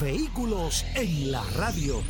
Vehículos en la radio.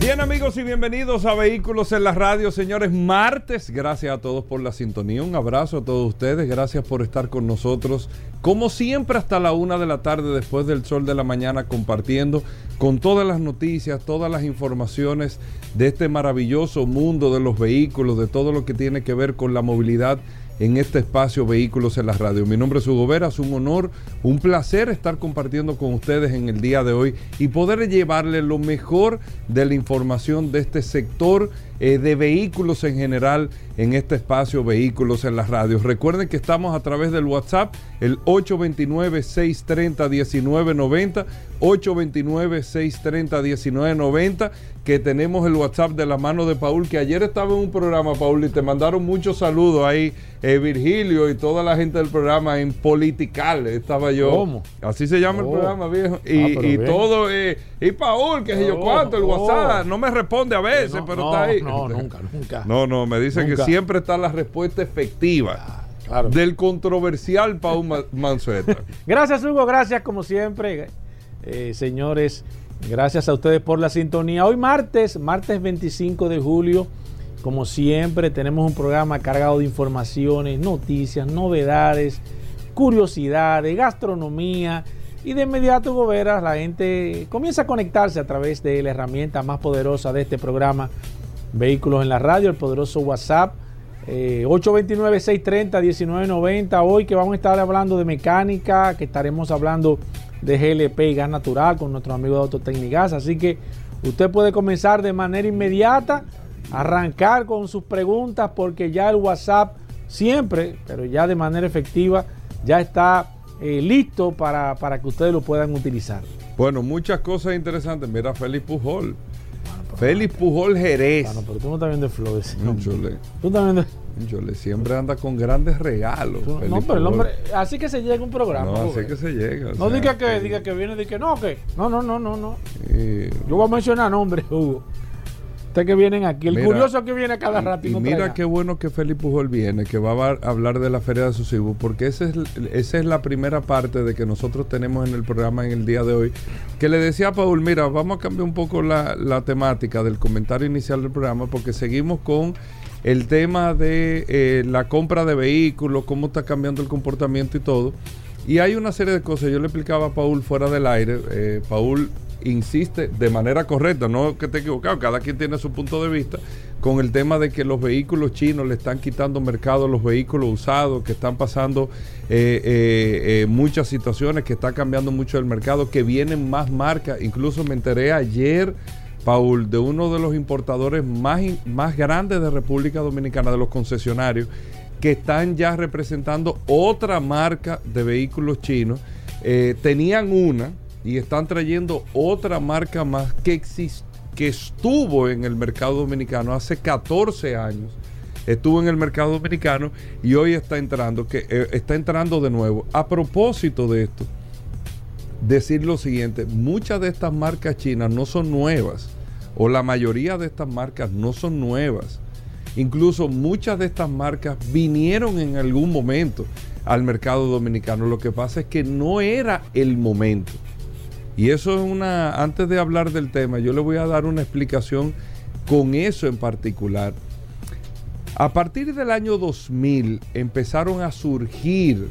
Bien amigos y bienvenidos a Vehículos en la Radio, señores, martes. Gracias a todos por la sintonía. Un abrazo a todos ustedes. Gracias por estar con nosotros. Como siempre hasta la una de la tarde después del sol de la mañana compartiendo con todas las noticias, todas las informaciones de este maravilloso mundo de los vehículos, de todo lo que tiene que ver con la movilidad en este espacio Vehículos en la Radio. Mi nombre es Hugo Vera, es un honor, un placer estar compartiendo con ustedes en el día de hoy y poder llevarles lo mejor de la información de este sector eh, de vehículos en general en este espacio Vehículos en las Radios. Recuerden que estamos a través del WhatsApp, el 829-630-1990, 829-630-1990, que tenemos el WhatsApp de la mano de Paul, que ayer estaba en un programa, Paul, y te mandaron muchos saludos ahí, eh, Virgilio y toda la gente del programa en Political, estaba yo. ¿Cómo? Así se llama el Oh. programa, viejo. Y, Ah, y bien. todo, eh, y Paul, que sé yo Oh, cuánto, el oh. WhatsApp, no me responde a veces, No, pero no, está ahí. No, nunca, nunca. No, no, me dicen que siempre está la respuesta efectiva Claro. del controversial Paul Ma- Manzueta. Gracias, Hugo. Gracias, como siempre. Eh, señores, gracias a ustedes por la sintonía. Hoy martes, martes 25 de julio, como siempre, tenemos un programa cargado de informaciones, noticias, novedades, curiosidades, gastronomía. Y de inmediato, Hugo Veras, la gente comienza a conectarse a través de la herramienta más poderosa de este programa, Vehículos en la Radio, el poderoso WhatsApp. Eh, 829-630-1990. Hoy que vamos a estar hablando de mecánica, que estaremos hablando de GLP y gas natural con nuestro amigo de Autotecnigas. Así que usted puede comenzar de manera inmediata, arrancar con sus preguntas, porque ya el WhatsApp siempre, pero ya de manera efectiva, ya está eh, listo para, para que ustedes lo puedan utilizar. bueno, muchas cosas interesantes. Mira, Félix Pujol. Félix Pujol Jerez. Bueno, pero tú no estás viendo ese Un chole. Tú estás viendo. un chole. Siempre anda con grandes regalos. tú- no, pero el hombre. Así que se llega un programa. No, así que se llega. No sea, diga que, diga que viene, diga que no, que. No, no, no, no, no. eh, Yo voy a mencionar nombres, Hugo. Ustedes que vienen aquí. El Mira, curioso que viene cada rato. Y mira traiga. qué bueno que Félix Pujol viene, que va a hablar de la Feria de Susibu, porque esa es, esa es la primera parte de que nosotros tenemos en el programa en el día de hoy. Que le decía a Paul, mira, vamos a cambiar un poco la, la temática del comentario inicial del programa, porque seguimos con el tema de eh, la compra de vehículos, cómo está cambiando el comportamiento y todo. Y hay una serie de cosas, yo le explicaba a Paul fuera del aire, eh, Paul insiste de manera correcta, no que esté equivocado, cada quien tiene su punto de vista, con el tema de que los vehículos chinos le están quitando mercado a los vehículos usados, que están pasando eh, eh, eh, muchas situaciones, que está cambiando mucho el mercado, que vienen más marcas, incluso me enteré ayer, Paul, de uno de los importadores más, más grandes de República Dominicana, de los concesionarios, que están ya representando otra marca de vehículos chinos. Tenían una y están trayendo otra marca más que, que estuvo en el mercado dominicano hace 14 años. Estuvo en el mercado dominicano y hoy está entrando, que eh, está entrando de nuevo. A propósito de esto, decir lo siguiente, muchas de estas marcas chinas no son nuevas, o la mayoría de estas marcas no son nuevas. Incluso muchas de estas marcas vinieron en algún momento al mercado dominicano. Lo que pasa es que no era el momento. Y eso es una, antes de hablar del tema, yo le voy a dar una explicación con eso en particular. A partir del año 2000 empezaron a surgir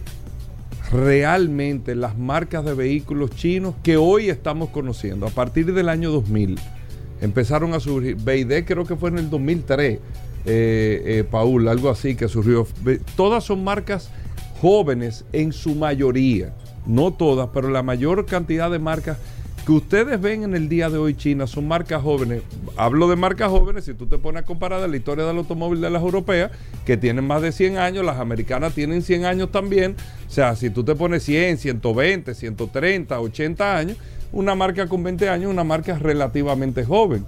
realmente las marcas de vehículos chinos que hoy estamos conociendo. A partir del año 2000 empezaron a surgir. BYD creo que fue en el 2003, eh, eh, Paul, algo así que surgió. Todas son marcas jóvenes en su mayoría. No todas, pero la mayor cantidad de marcas que ustedes ven en el día de hoy China son marcas jóvenes. Hablo de marcas jóvenes, si tú te pones a comparar la historia del automóvil de las europeas, que tienen más de 100 años, las americanas tienen 100 años también. O sea, si tú te pones 100, 120, 130, 80 años, una marca con 20 años, una marca relativamente joven.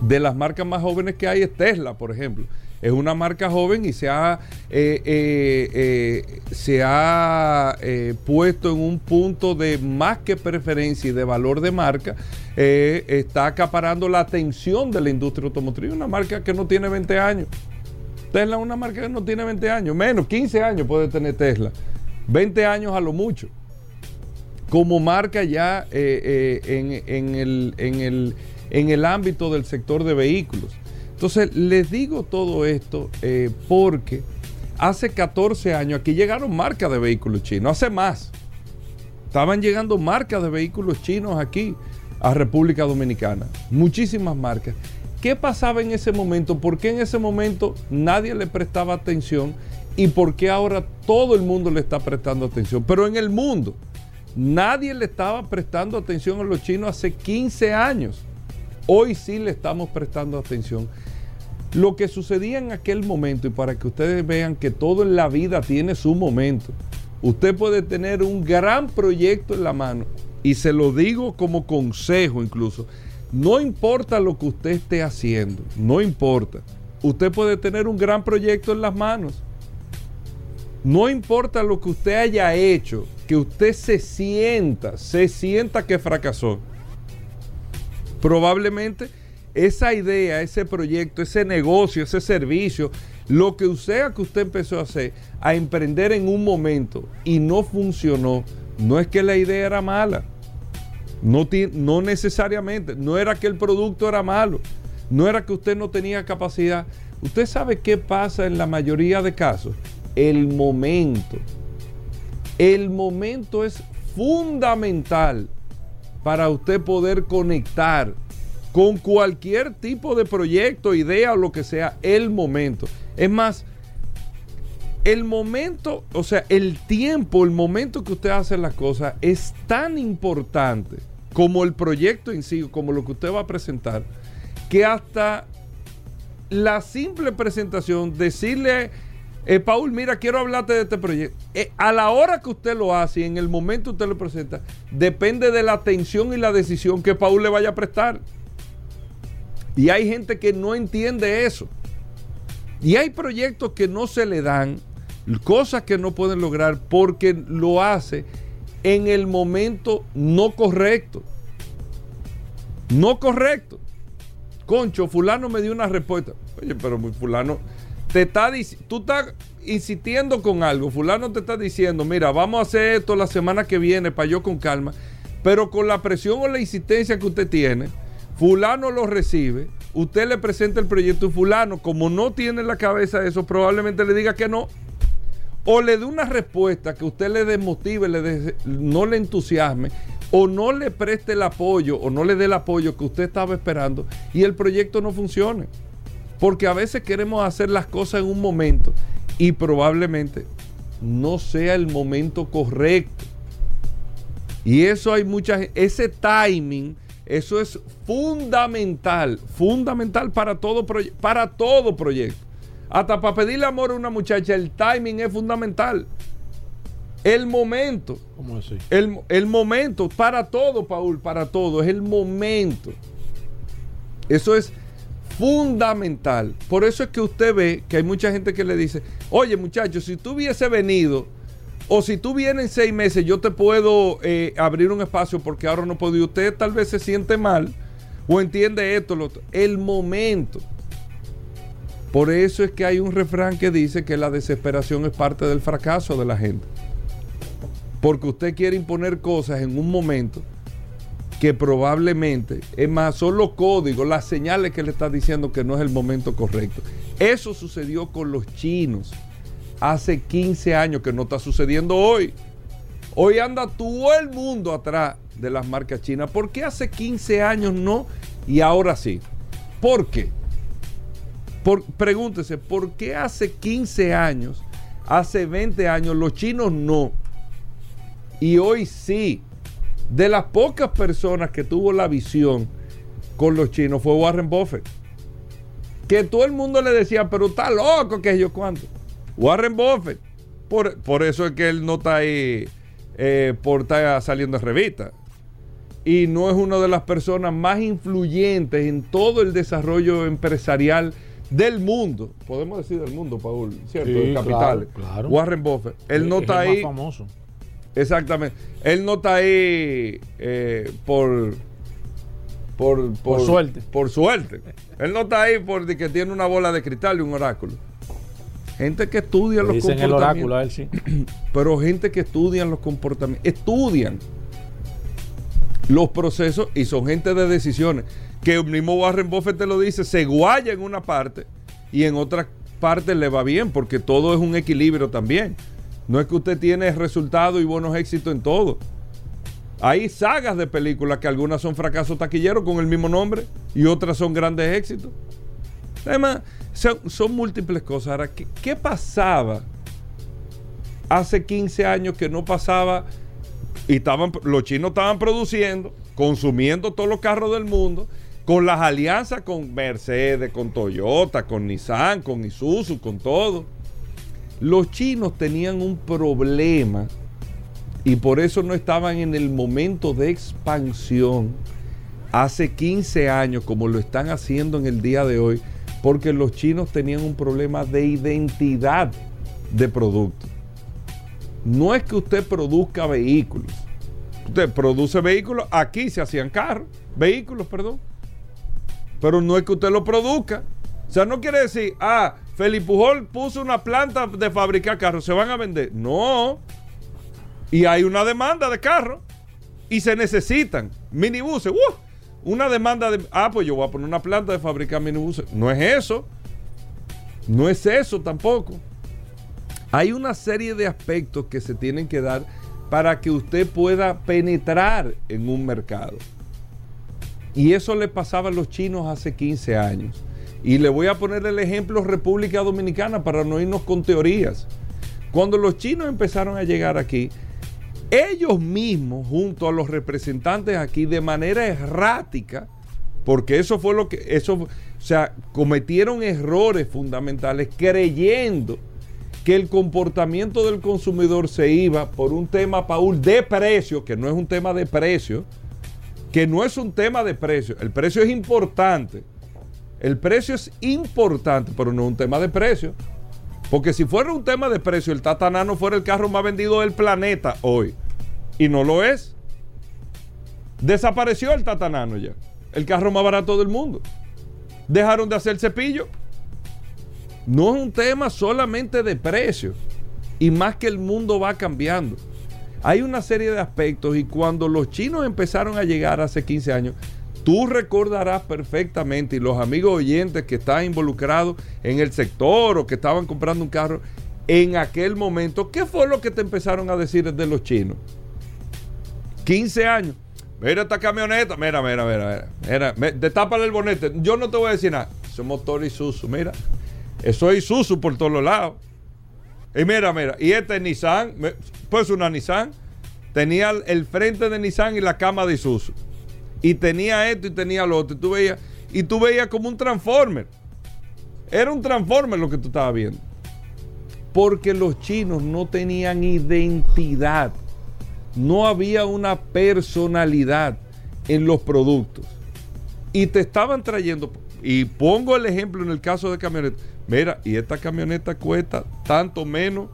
De las marcas más jóvenes que hay es Tesla, por ejemplo es una marca joven y se ha, eh, eh, eh, se ha puesto en un punto de más que preferencia y de valor de marca. está acaparando la atención de la industria automotriz. Una marca que no tiene 20 años. Tesla es una marca que no tiene 20 años, menos 15 años puede tener Tesla. 20 años a lo mucho. Como marca ya en, el, en el ámbito del sector de vehículos. Entonces, les digo todo esto eh, porque hace 14 años aquí llegaron marcas de vehículos chinos, hace más. Estaban llegando marcas de vehículos chinos aquí a República Dominicana, muchísimas marcas. ¿Qué pasaba en ese momento? ¿Por qué en ese momento nadie le prestaba atención? ¿Y por qué ahora todo el mundo le está prestando atención? Pero en el mundo, nadie le estaba prestando atención a los chinos hace 15 años. Hoy sí le estamos prestando atención. Lo que sucedía en aquel momento, y para que ustedes vean que todo en la vida tiene su momento, usted puede tener un gran proyecto en la mano, y se lo digo como consejo incluso, no importa lo que usted esté haciendo, no importa, usted puede tener un gran proyecto en las manos. No importa lo que usted haya hecho, que usted se sienta, se sienta que fracasó. Probablemente esa idea, ese proyecto, ese negocio, ese servicio, lo que sea que usted empezó a hacer, a emprender en un momento y no funcionó, no es que la idea era mala, no, no necesariamente, no era que el producto era malo, no era que usted no tenía capacidad. Usted sabe qué pasa en la mayoría de casos. El momento. El momento es fundamental para usted poder conectar con cualquier tipo de proyecto, idea o lo que sea, el momento. Es más, el momento, o sea, el tiempo, el momento que usted hace las cosas es tan importante como el proyecto en sí, como lo que usted va a presentar, que hasta la simple presentación, decirle, eh, Paul, mira, quiero hablarte de este proyecto, eh, a la hora que usted lo hace y en el momento que usted lo presenta, depende de la atención y la decisión que Paul le vaya a prestar. Y hay gente que no entiende eso. Y hay proyectos que no se le dan, cosas que no pueden lograr porque lo hace en el momento no correcto. No correcto. Concho, fulano me dio una respuesta. Oye, pero fulano te está tú estás insistiendo con algo. Fulano te está diciendo, mira, vamos a hacer esto la semana que viene para yo con calma. Pero con la presión o la insistencia que usted tiene, fulano lo recibe, usted le presenta el proyecto y fulano, como no tiene en la cabeza eso, probablemente le diga que no. O le dé una respuesta que usted le desmotive, le no le entusiasme, o no le preste el apoyo, o no le dé el apoyo que usted estaba esperando, y el proyecto no funcione. Porque a veces queremos hacer las cosas en un momento y probablemente no sea el momento correcto. Y eso hay mucha ese timing eso es fundamental, fundamental para todo, para todo proyecto. Hasta para pedirle amor a una muchacha, el timing es fundamental. El momento. ¿Cómo así? El, el momento, para todo, Paul, para todo, es el momento. Eso es fundamental. Por eso es que usted ve que hay mucha gente que le dice, oye muchachos, si tú hubiese venido o si tú vienes en seis meses, yo te puedo eh, abrir un espacio porque ahora no puedo. Y usted tal vez se siente mal o entiende esto. El momento. Por eso es que hay un refrán que dice que la desesperación es parte del fracaso de la gente. Porque usted quiere imponer cosas en un momento que probablemente, es más, son los códigos, las señales que le está diciendo que no es el momento correcto. Eso sucedió con los chinos hace 15 años que no está sucediendo hoy. Hoy anda todo el mundo atrás de las marcas chinas. ¿Por qué hace 15 años no y ahora sí? ¿Por qué? pregúntese, ¿por qué hace 15 años, hace 20 años los chinos no? Y hoy sí. De las pocas personas que tuvo la visión con los chinos fue Warren Buffett. Que todo el mundo le decía, pero está loco, que yo cuánto. Warren Buffett. Por, por, eso es que él no está ahí eh, por estar saliendo en revista. Y no es una de las personas más influyentes en todo el desarrollo empresarial del mundo. Podemos decir del mundo, Paul, ¿cierto? Sí, el capital. claro, claro. Warren Buffett. Él no es está el más ahí. famoso. Exactamente. Él no está ahí eh, por, por, Por suerte. Por suerte. Él no está ahí porque que tiene una bola de cristal y un oráculo. Gente que estudia los dicen el comportamientos. oráculo a él, sí. Pero gente que estudian los comportamientos. Estudian los procesos y son gente de decisiones. Que el mismo Warren Buffett te lo dice, se guaya en una parte y en otra parte le va bien, porque todo es un equilibrio también. No es que usted tiene resultados y buenos éxitos en todo. Hay sagas de películas que algunas son fracasos taquilleros con el mismo nombre y otras son grandes éxitos. Además, son, múltiples cosas. Ahora, ¿qué, qué pasaba hace 15 años que no pasaba y estaban los chinos estaban produciendo, consumiendo todos los carros del mundo, con las alianzas con Mercedes, con Toyota, con Nissan, con Isuzu, con todo. Los chinos tenían un problema y por eso no estaban en el momento de expansión hace 15 años como lo están haciendo en el día de hoy, porque los chinos tenían un problema de identidad de producto. No es que usted produzca vehículos. Usted produce vehículos, aquí se hacían carros, vehículos, perdón. Pero no es que usted lo produzca. O sea, no quiere decir, ah, Felipe Pujol puso una planta de fabricar carros, se van a vender. No. Y hay una demanda de carros y se necesitan minibuses. ¡Uh! Una demanda de, ah, pues yo voy a poner una planta de fabricar minibuses. No es eso. No es eso tampoco. Hay una serie de aspectos que se tienen que dar para que usted pueda penetrar en un mercado. Y eso le pasaba a los chinos hace 15 años. Y le voy a poner el ejemplo República Dominicana para no irnos con teorías. Cuando los chinos empezaron a llegar aquí, ellos mismos, junto a los representantes aquí, de manera errática, porque eso fue lo que, eso, o sea, cometieron errores fundamentales creyendo que el comportamiento del consumidor se iba por un tema, Paul, de precio, que no es un tema de precio, que no es un tema de precio. El precio es importante. El precio es importante, pero no es un tema de precio. Porque si fuera un tema de precio, el Tata Nano fuera el carro más vendido del planeta hoy. Y no lo es. Desapareció el Tata Nano ya. El carro más barato del mundo. Dejaron de hacer cepillo. No es un tema solamente de precio. Y más que el mundo va cambiando. Hay una serie de aspectos y cuando los chinos empezaron a llegar hace 15 años, tú recordarás perfectamente y los amigos oyentes que estaban involucrados en el sector o que estaban comprando un carro, en aquel momento, ¿qué fue lo que te empezaron a decir de los chinos? 15 años. Mira esta camioneta, mira, mira, mira, mira, mira, el bonete. Yo no te voy a decir nada. Eso es motor Isuzu, mira. Eso es Isuzu por todos lados. Y mira, mira, y este Nissan, me- pues una Nissan, tenía el frente de Nissan y la cama de Isuzu. Y tenía esto y tenía lo otro. Y tú veías, y tú veías como un Transformer. Era un Transformer lo que tú estabas viendo. Porque los chinos no tenían identidad. No había una personalidad en los productos. Y te estaban trayendo, y pongo el ejemplo en el caso de camioneta. Mira, y esta camioneta cuesta tanto menos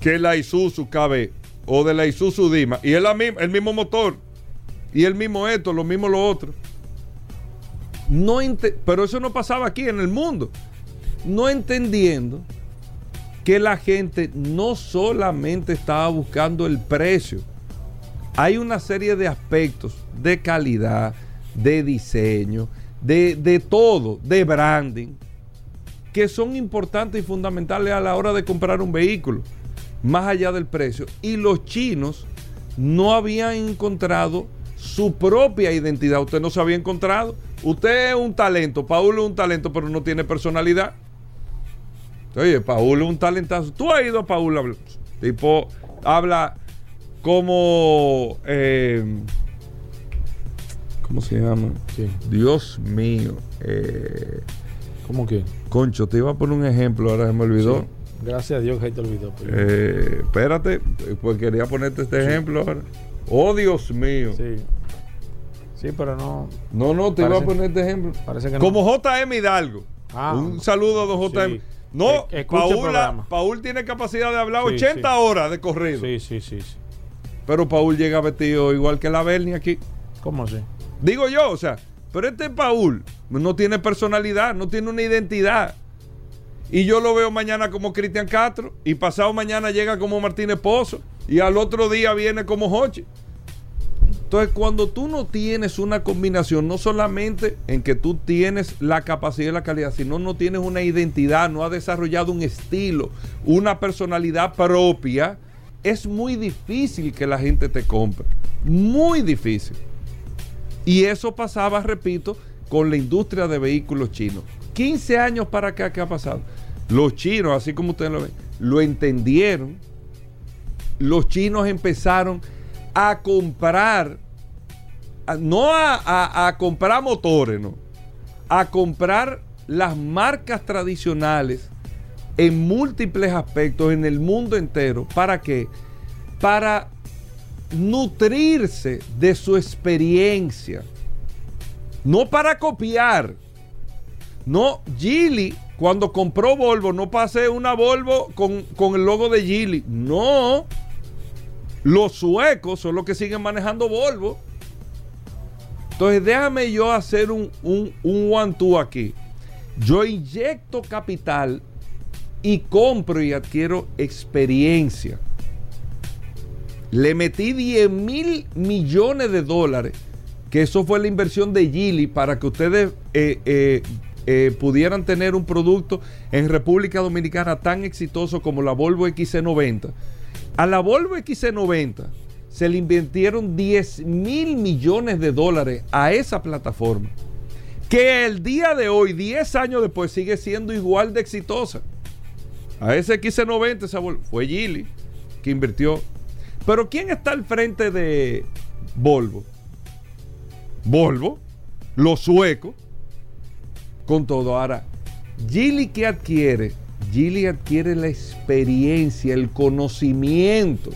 que la Isuzu KB o de la Isuzu Dima. Y es la el mismo motor. Y el mismo esto, lo mismo lo otro. No pero eso no pasaba aquí en el mundo. No entendiendo que la gente no solamente estaba buscando el precio. Hay una serie de aspectos de calidad, de diseño, de, de todo, de branding, que son importantes y fundamentales a la hora de comprar un vehículo, más allá del precio. Y los chinos no habían encontrado su propia identidad. Usted no se había encontrado. Usted es un talento, Paulo es un talento, pero no tiene personalidad. Oye, Paulo es un talentazo. Tú has ido a Paulo, tipo, habla como... eh, ¿Cómo se llama? Sí. Dios mío. eh, ¿Cómo que? Concho, te iba a poner un ejemplo, ahora se me olvidó. Sí. Gracias a Dios que te olvidó. pero- Eh, espérate, pues quería ponerte este ejemplo ahora. Oh, Dios mío. sí. Sí, pero no. No, no, te iba a poner este ejemplo. Parece que no. Como JM Hidalgo. Ah. un saludo a don JM. Sí. No, E-. Paul tiene capacidad de hablar Sí, 80 sí. horas de corrido. Sí, sí, sí, sí. Pero Paul llega vestido igual que la Bernie aquí. ¿Cómo así? Digo yo, o sea, pero este Paul no tiene personalidad, no tiene una identidad. Y yo lo veo mañana como Cristian Castro y pasado mañana llega como Martínez Pozo y al otro día viene como Hochi. Entonces, cuando tú no tienes una combinación, no solamente en que tú tienes la capacidad y la calidad, sino no tienes una identidad, no has desarrollado un estilo, una personalidad propia, es muy difícil que la gente te compre. Muy difícil. Y eso pasaba, repito, con la industria de vehículos chinos. 15 años para acá, ¿qué ha pasado? Los chinos, así como ustedes lo ven, lo entendieron. Los chinos empezaron a comprar, a- no a, comprar motores, no, a comprar las marcas tradicionales en múltiples aspectos en el mundo entero. ¿Para qué? Para nutrirse de su experiencia. No para copiar. No, Geely, cuando compró Volvo, no pasé una Volvo con, con el logo de Geely. No. Los suecos son los que siguen manejando Volvo. Entonces, déjame yo hacer un, un, un one-two aquí. Yo inyecto capital y compro y adquiero experiencia. Le metí 10 mil millones de dólares, que eso fue la inversión de Gili para que ustedes eh, eh, eh, pudieran tener un producto en República Dominicana tan exitoso como la Volvo XC90. A la Volvo XC90 se le invirtieron 10 mil millones de dólares a esa plataforma, que el día de hoy, 10 años después, sigue siendo igual de exitosa. A ese XC90 esa Volvo, fue Gili que invirtió. Pero ¿quién está al frente de Volvo? Volvo, los suecos, con todo. Ahora, Gili que adquiere, Gili adquiere la experiencia, el conocimiento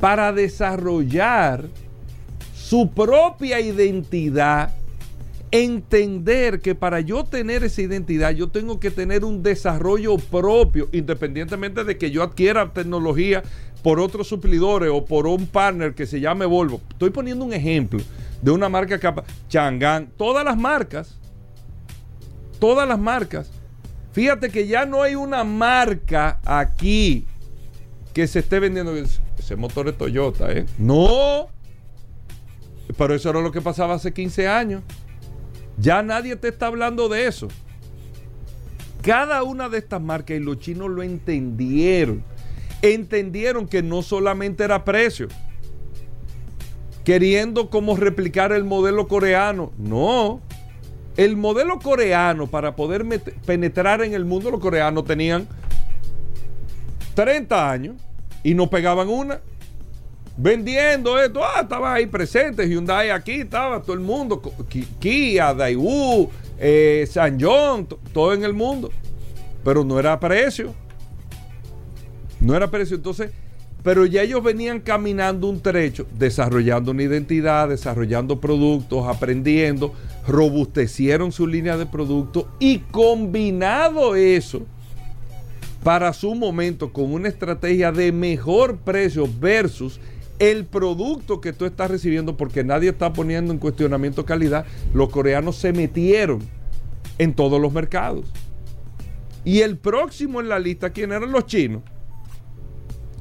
para desarrollar su propia identidad, entender que para yo tener esa identidad yo tengo que tener un desarrollo propio, independientemente de que yo adquiera tecnología por otros suplidores o por un partner que se llame Volvo. Estoy poniendo un ejemplo de una marca capa, Chang'an, todas las marcas, todas las marcas. Fíjate que ya no hay una marca aquí que se esté vendiendo. Ese motor es Toyota, ¿eh? No. Pero eso era lo que pasaba hace 15 años. Ya nadie te está hablando de eso. Cada una de estas marcas, y los chinos lo entendieron, entendieron que no solamente era precio, queriendo como replicar el modelo coreano. No. El modelo coreano, para poder penetrar en el mundo, los coreanos tenían 30 años y no pegaban una. Vendiendo esto, ah, estaba ahí presente, Hyundai aquí, estaba todo el mundo, Kia, Daewoo, eh, San John, to- todo en el mundo. Pero no era precio. No era precio. Entonces, pero ya ellos venían caminando un trecho, desarrollando una identidad, desarrollando productos, aprendiendo, robustecieron su línea de productos y combinado eso para su momento con una estrategia de mejor precio versus el producto que tú estás recibiendo porque nadie está poniendo en cuestionamiento calidad, los coreanos se metieron en todos los mercados. Y el próximo en la lista, ¿quién eran los chinos?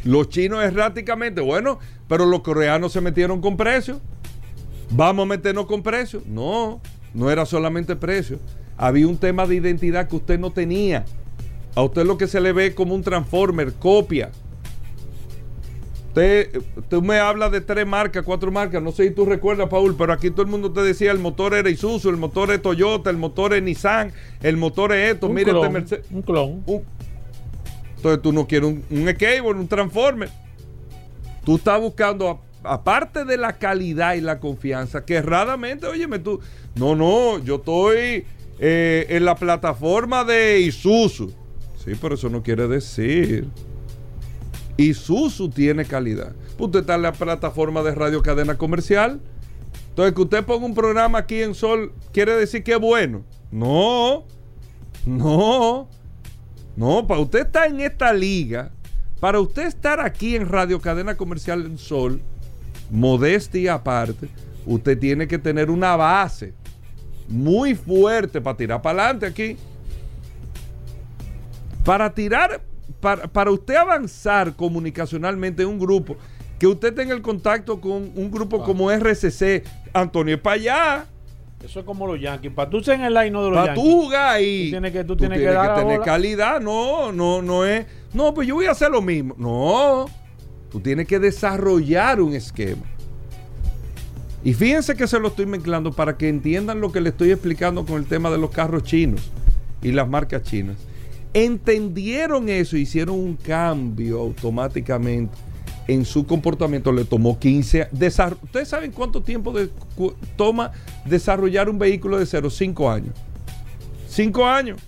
Los chinos erráticamente, bueno, pero los coreanos se metieron con precio. Vamos a meternos con precio. No, no era solamente precio. Había un tema de identidad que usted no tenía. A usted lo que se le ve como un transformer, copia. Usted, usted me habla de tres marcas, cuatro marcas, no sé si tú recuerdas, Paul, pero aquí todo el mundo te decía el motor era Isuzu, el motor es Toyota, el motor es Nissan, el motor es esto, Un mire este clon, Mercedes. un clon. Un- entonces tú no quieres un, un skateboard, un transformer. Tú estás buscando, aparte de la calidad y la confianza, que erradamente, óyeme tú, no, no, yo estoy eh, en la plataforma de Isuzu. Sí, pero eso no quiere decir. Isuzu tiene calidad. Usted está en la plataforma de radio cadena comercial. Entonces, que usted ponga un programa aquí en Sol, ¿quiere decir que es bueno? No, no, no. Para usted estar en esta liga, para usted estar aquí en Radio Cadena Comercial en Sol, modestia aparte, usted tiene que tener una base muy fuerte para tirar para adelante aquí. Para tirar, para, para usted avanzar comunicacionalmente en un grupo, que usted tenga el contacto con un grupo como RCC, Antonio es para allá. Eso es como los Yankees. Para tú ser en el line no de los Para tú Yankees. jugar ahí. Tú tienes que- tú tienes que dar tener bola. calidad. No, no, no es. No, pues yo voy a hacer lo mismo. No. Tú tienes que desarrollar un esquema. Y fíjense que se lo estoy mezclando para que entiendan lo que le estoy explicando con el tema de los carros chinos y las marcas chinas. Entendieron eso, hicieron un cambio automáticamente en su comportamiento. Le tomó 15 años. ¿Ustedes saben cuánto tiempo toma desarrollar un vehículo de 0? 5 años. 5 años.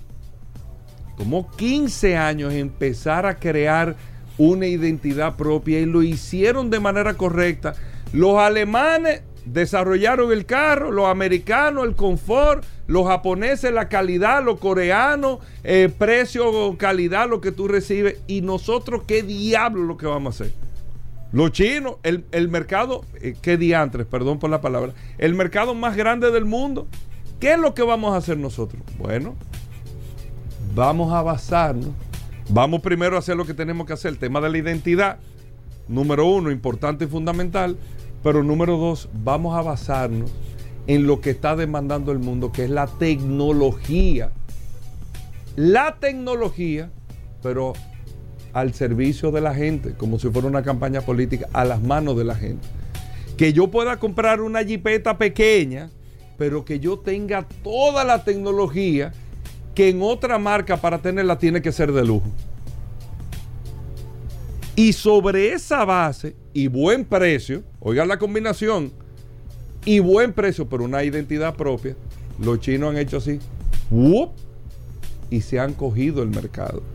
Tomó 15 años empezar a crear una identidad propia y lo hicieron de manera correcta. Los alemanes desarrollaron el carro, los americanos el confort, los japoneses la calidad, los coreanos eh, precio, calidad, lo que tú recibes. Y nosotros, ¿qué diablo lo que vamos a hacer? Los chinos, el, el mercado, eh, qué diantres, perdón por la palabra, el mercado más grande del mundo. ¿Qué es lo que vamos a hacer nosotros? Bueno, vamos a basarnos. Vamos primero a hacer lo que tenemos que hacer, el tema de la identidad. Número uno, importante y fundamental. Pero número dos, vamos a basarnos en lo que está demandando el mundo, que es la tecnología. La tecnología, pero al servicio de la gente, como si fuera una campaña política, a las manos de la gente. Que yo pueda comprar una jipeta pequeña, pero que yo tenga toda la tecnología que en otra marca para tenerla tiene que ser de lujo. Y sobre esa base y buen precio, oigan la combinación, y buen precio, pero una identidad propia, los chinos han hecho así, ¡wup! y se han cogido el mercado.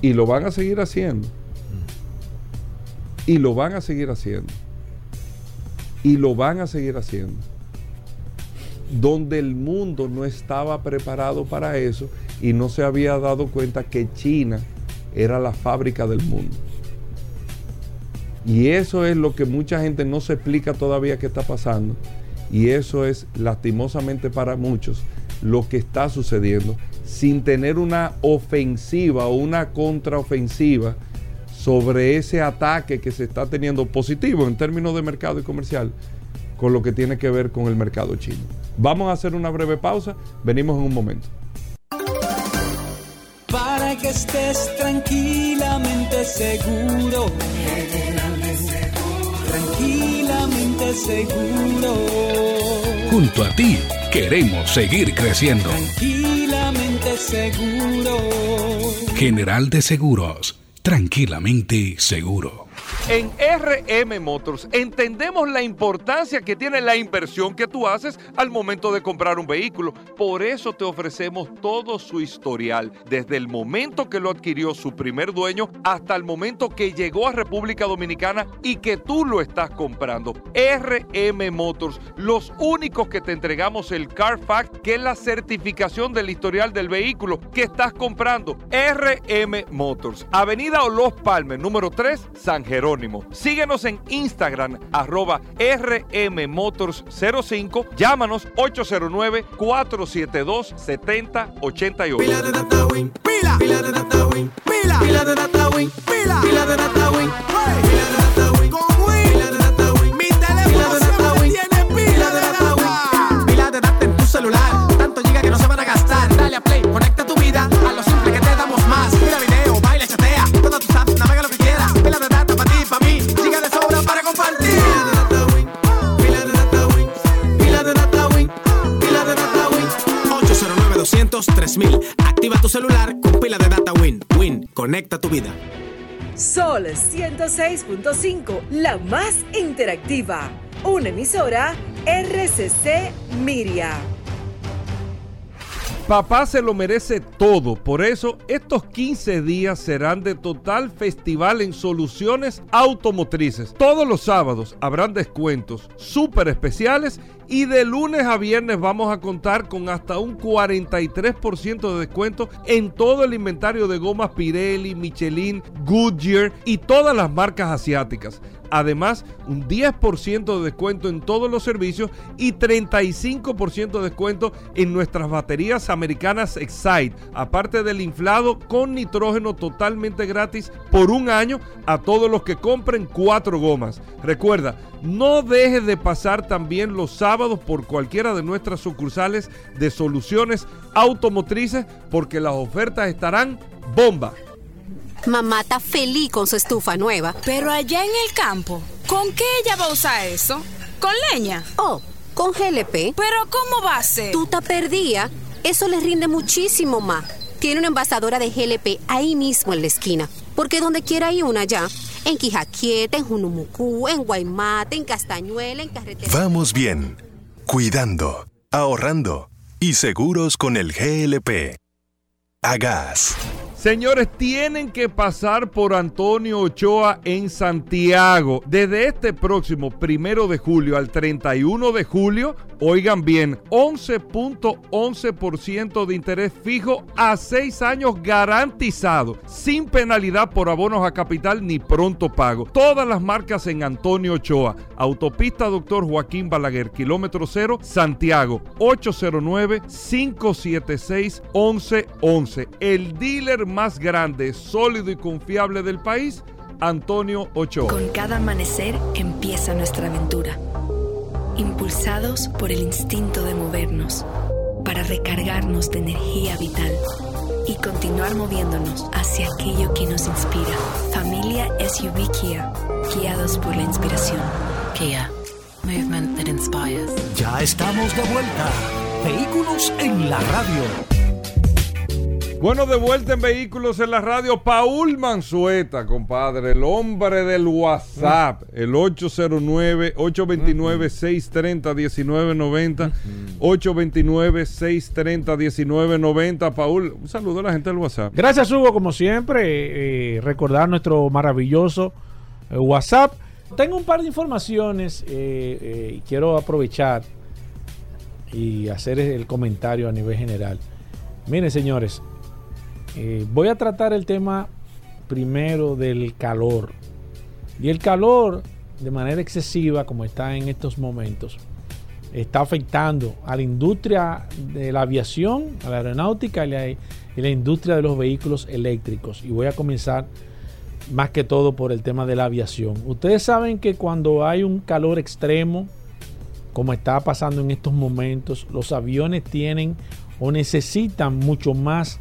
Y lo van a seguir haciendo. Y lo van a seguir haciendo. Y lo van a seguir haciendo. Donde el mundo no estaba preparado para eso y no se había dado cuenta que China era la fábrica del mundo. Y eso es lo que mucha gente no se explica todavía que está pasando. Y eso es lastimosamente para muchos lo que está sucediendo sin tener una ofensiva o una contraofensiva sobre ese ataque que se está teniendo positivo en términos de mercado y comercial con lo que tiene que ver con el mercado chino. Vamos a hacer una breve pausa, venimos en un momento. Para que estés tranquilamente seguro. Tranquilamente seguro. Junto a ti queremos seguir creciendo. Tranquilamente seguro. General de Seguros, tranquilamente seguro. En RM Motors entendemos la importancia que tiene la inversión que tú haces al momento de comprar un vehículo. Por eso te ofrecemos todo su historial, desde el momento que lo adquirió su primer dueño hasta el momento que llegó a República Dominicana y que tú lo estás comprando. RM Motors, los únicos que te entregamos el Carfax, que es la certificación del historial del vehículo que estás comprando. RM Motors, Avenida Los Palmes, número 3, San Jerónimo. Síguenos en Instagram, arroba rmmotors05. Llámanos 809-472-7088. Pila de data win, pila, pila de data win, pila, pila de data win, pila, pila de data win, pila de data win, con win, pila de data win, mi teléfono tiene pila de data win, pila de data en tu celular, tanto giga que no se van a gastar, dale a play, conecta tu vida 200 3000 Activa tu celular con pila de data Win. Win, conecta tu vida. Sol 106.5, la más interactiva. Una emisora RCC Miria. Papá se lo merece todo, por eso estos 15 días serán de total festival en soluciones automotrices. Todos los sábados habrán descuentos súper especiales y de lunes a viernes vamos a contar con hasta un 43% de descuento en todo el inventario de gomas Pirelli, Michelin, Goodyear y todas las marcas asiáticas. Además, un 10% de descuento en todos los servicios y 35% de descuento en nuestras baterías americanas Excite, aparte del inflado con nitrógeno totalmente gratis por un año a todos los que compren cuatro gomas. Recuerda, no dejes de pasar también los sábados por cualquiera de nuestras sucursales de soluciones automotrices porque las ofertas estarán bomba. Mamá está feliz con su estufa nueva. Pero allá en el campo, ¿con qué ella va a usar eso? ¿Con leña? Oh, con GLP. ¿Pero cómo va a ser? Tú te perdía. Eso le rinde muchísimo más. Tiene una envasadora de GLP ahí mismo en la esquina. Porque donde quiera hay una ya. En Quijaquieta, en Junumucú, en Guaymate, en Castañuela, en Carretera. Vamos bien. Cuidando, ahorrando y seguros con el GLP. A gas. Señores, tienen que pasar por Antonio Ochoa en Santiago. Desde este próximo primero de julio al 31 de julio, oigan bien, 11.11% de interés fijo a 6 años garantizado, sin penalidad por abonos a capital ni pronto pago. Todas las marcas en Antonio Ochoa. Autopista Doctor Joaquín Balaguer, kilómetro cero, Santiago, 809-576-1111. El dealer más grande, sólido y confiable del país, Antonio Ochoa. Con cada amanecer empieza nuestra aventura. Impulsados por el instinto de movernos, para recargarnos de energía vital y continuar moviéndonos hacia aquello que nos inspira. Familia SUV Kia, guiados por la inspiración. Kia, movement that inspires. Ya estamos de vuelta. Vehículos en la radio. Bueno, de vuelta en Vehículos en la Radio, Paul Manzueta, compadre, el hombre del WhatsApp, el 809-829-630-1990, 829-630-1990. Paul, un saludo a la gente del WhatsApp. Gracias, Hugo, como siempre. eh, recordar nuestro maravilloso eh, WhatsApp. Tengo un par de informaciones eh, y quiero aprovechar y hacer el comentario a nivel general. Miren, señores, eh, voy a tratar el tema primero del calor. Y el calor, de manera excesiva, como está en estos momentos, está afectando a la industria de la aviación, a la aeronáutica y la, y la industria de los vehículos eléctricos. Y voy a comenzar más que todo por el tema de la aviación. Ustedes saben que cuando hay un calor extremo, como está pasando en estos momentos, los aviones tienen o necesitan mucho más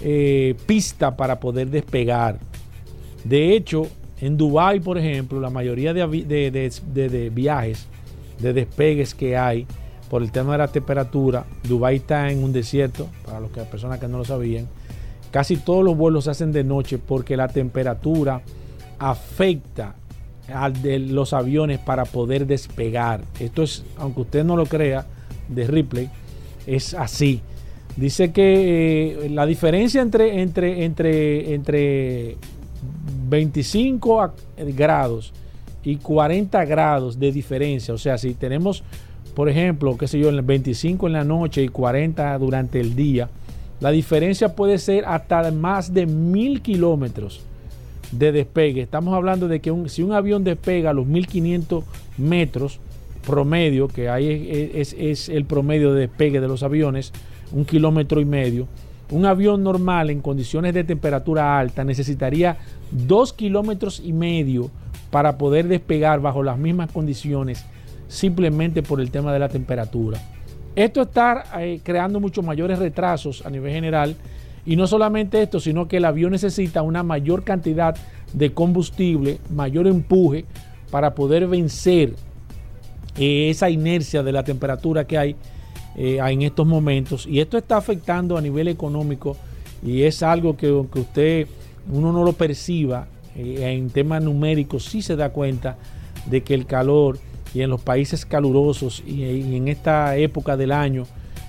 eh, pista para poder despegar. De hecho, en Dubái, por ejemplo, la mayoría de, viajes, de despegues que hay por el tema de la temperatura, Dubái está en un desierto, para los que, personas que no lo sabían, casi todos los vuelos se hacen de noche porque la temperatura afecta a los aviones para poder despegar. Esto es, aunque usted no lo crea, de Ripley, es así. Dice que eh, la diferencia entre, entre, entre, entre 25 a- grados y 40 grados de diferencia, o sea, si tenemos, por ejemplo, qué sé yo, en el 25 en la noche y 40 durante el día, la diferencia puede ser hasta más de mil kilómetros de despegue. Estamos hablando de que si un avión despega a los 1500 metros promedio, que ahí es- es el promedio de despegue de los aviones, un kilómetro y medio, un avión normal en condiciones de temperatura alta necesitaría dos kilómetros y medio para poder despegar bajo las mismas condiciones simplemente por el tema de la temperatura. Esto está eh, creando muchos mayores retrasos a nivel general y no solamente esto, sino que el avión necesita una mayor cantidad de combustible, mayor empuje para poder vencer eh, esa inercia de la temperatura que hay eh, en estos momentos. Y esto está afectando a nivel económico y es algo que aunque usted, uno no lo perciba, eh, en temas numéricos sí se da cuenta de que el calor y en los países calurosos y, en esta época del año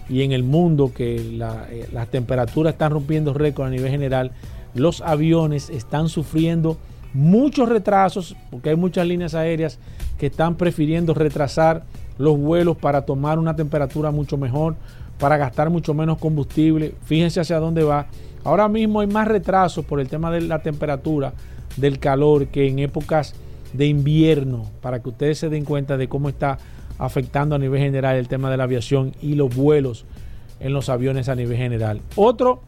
y en el mundo que eh, las temperaturas están rompiendo récord a nivel general, los aviones están sufriendo muchos retrasos porque hay muchas líneas aéreas que están prefiriendo retrasar los vuelos para tomar una temperatura mucho mejor, para gastar mucho menos combustible. Fíjense hacia dónde va. Ahora mismo hay más retrasos por el tema de la temperatura, del calor, que en épocas de invierno, para que ustedes se den cuenta de cómo está afectando a nivel general el tema de la aviación y los vuelos en los aviones a nivel general. Otro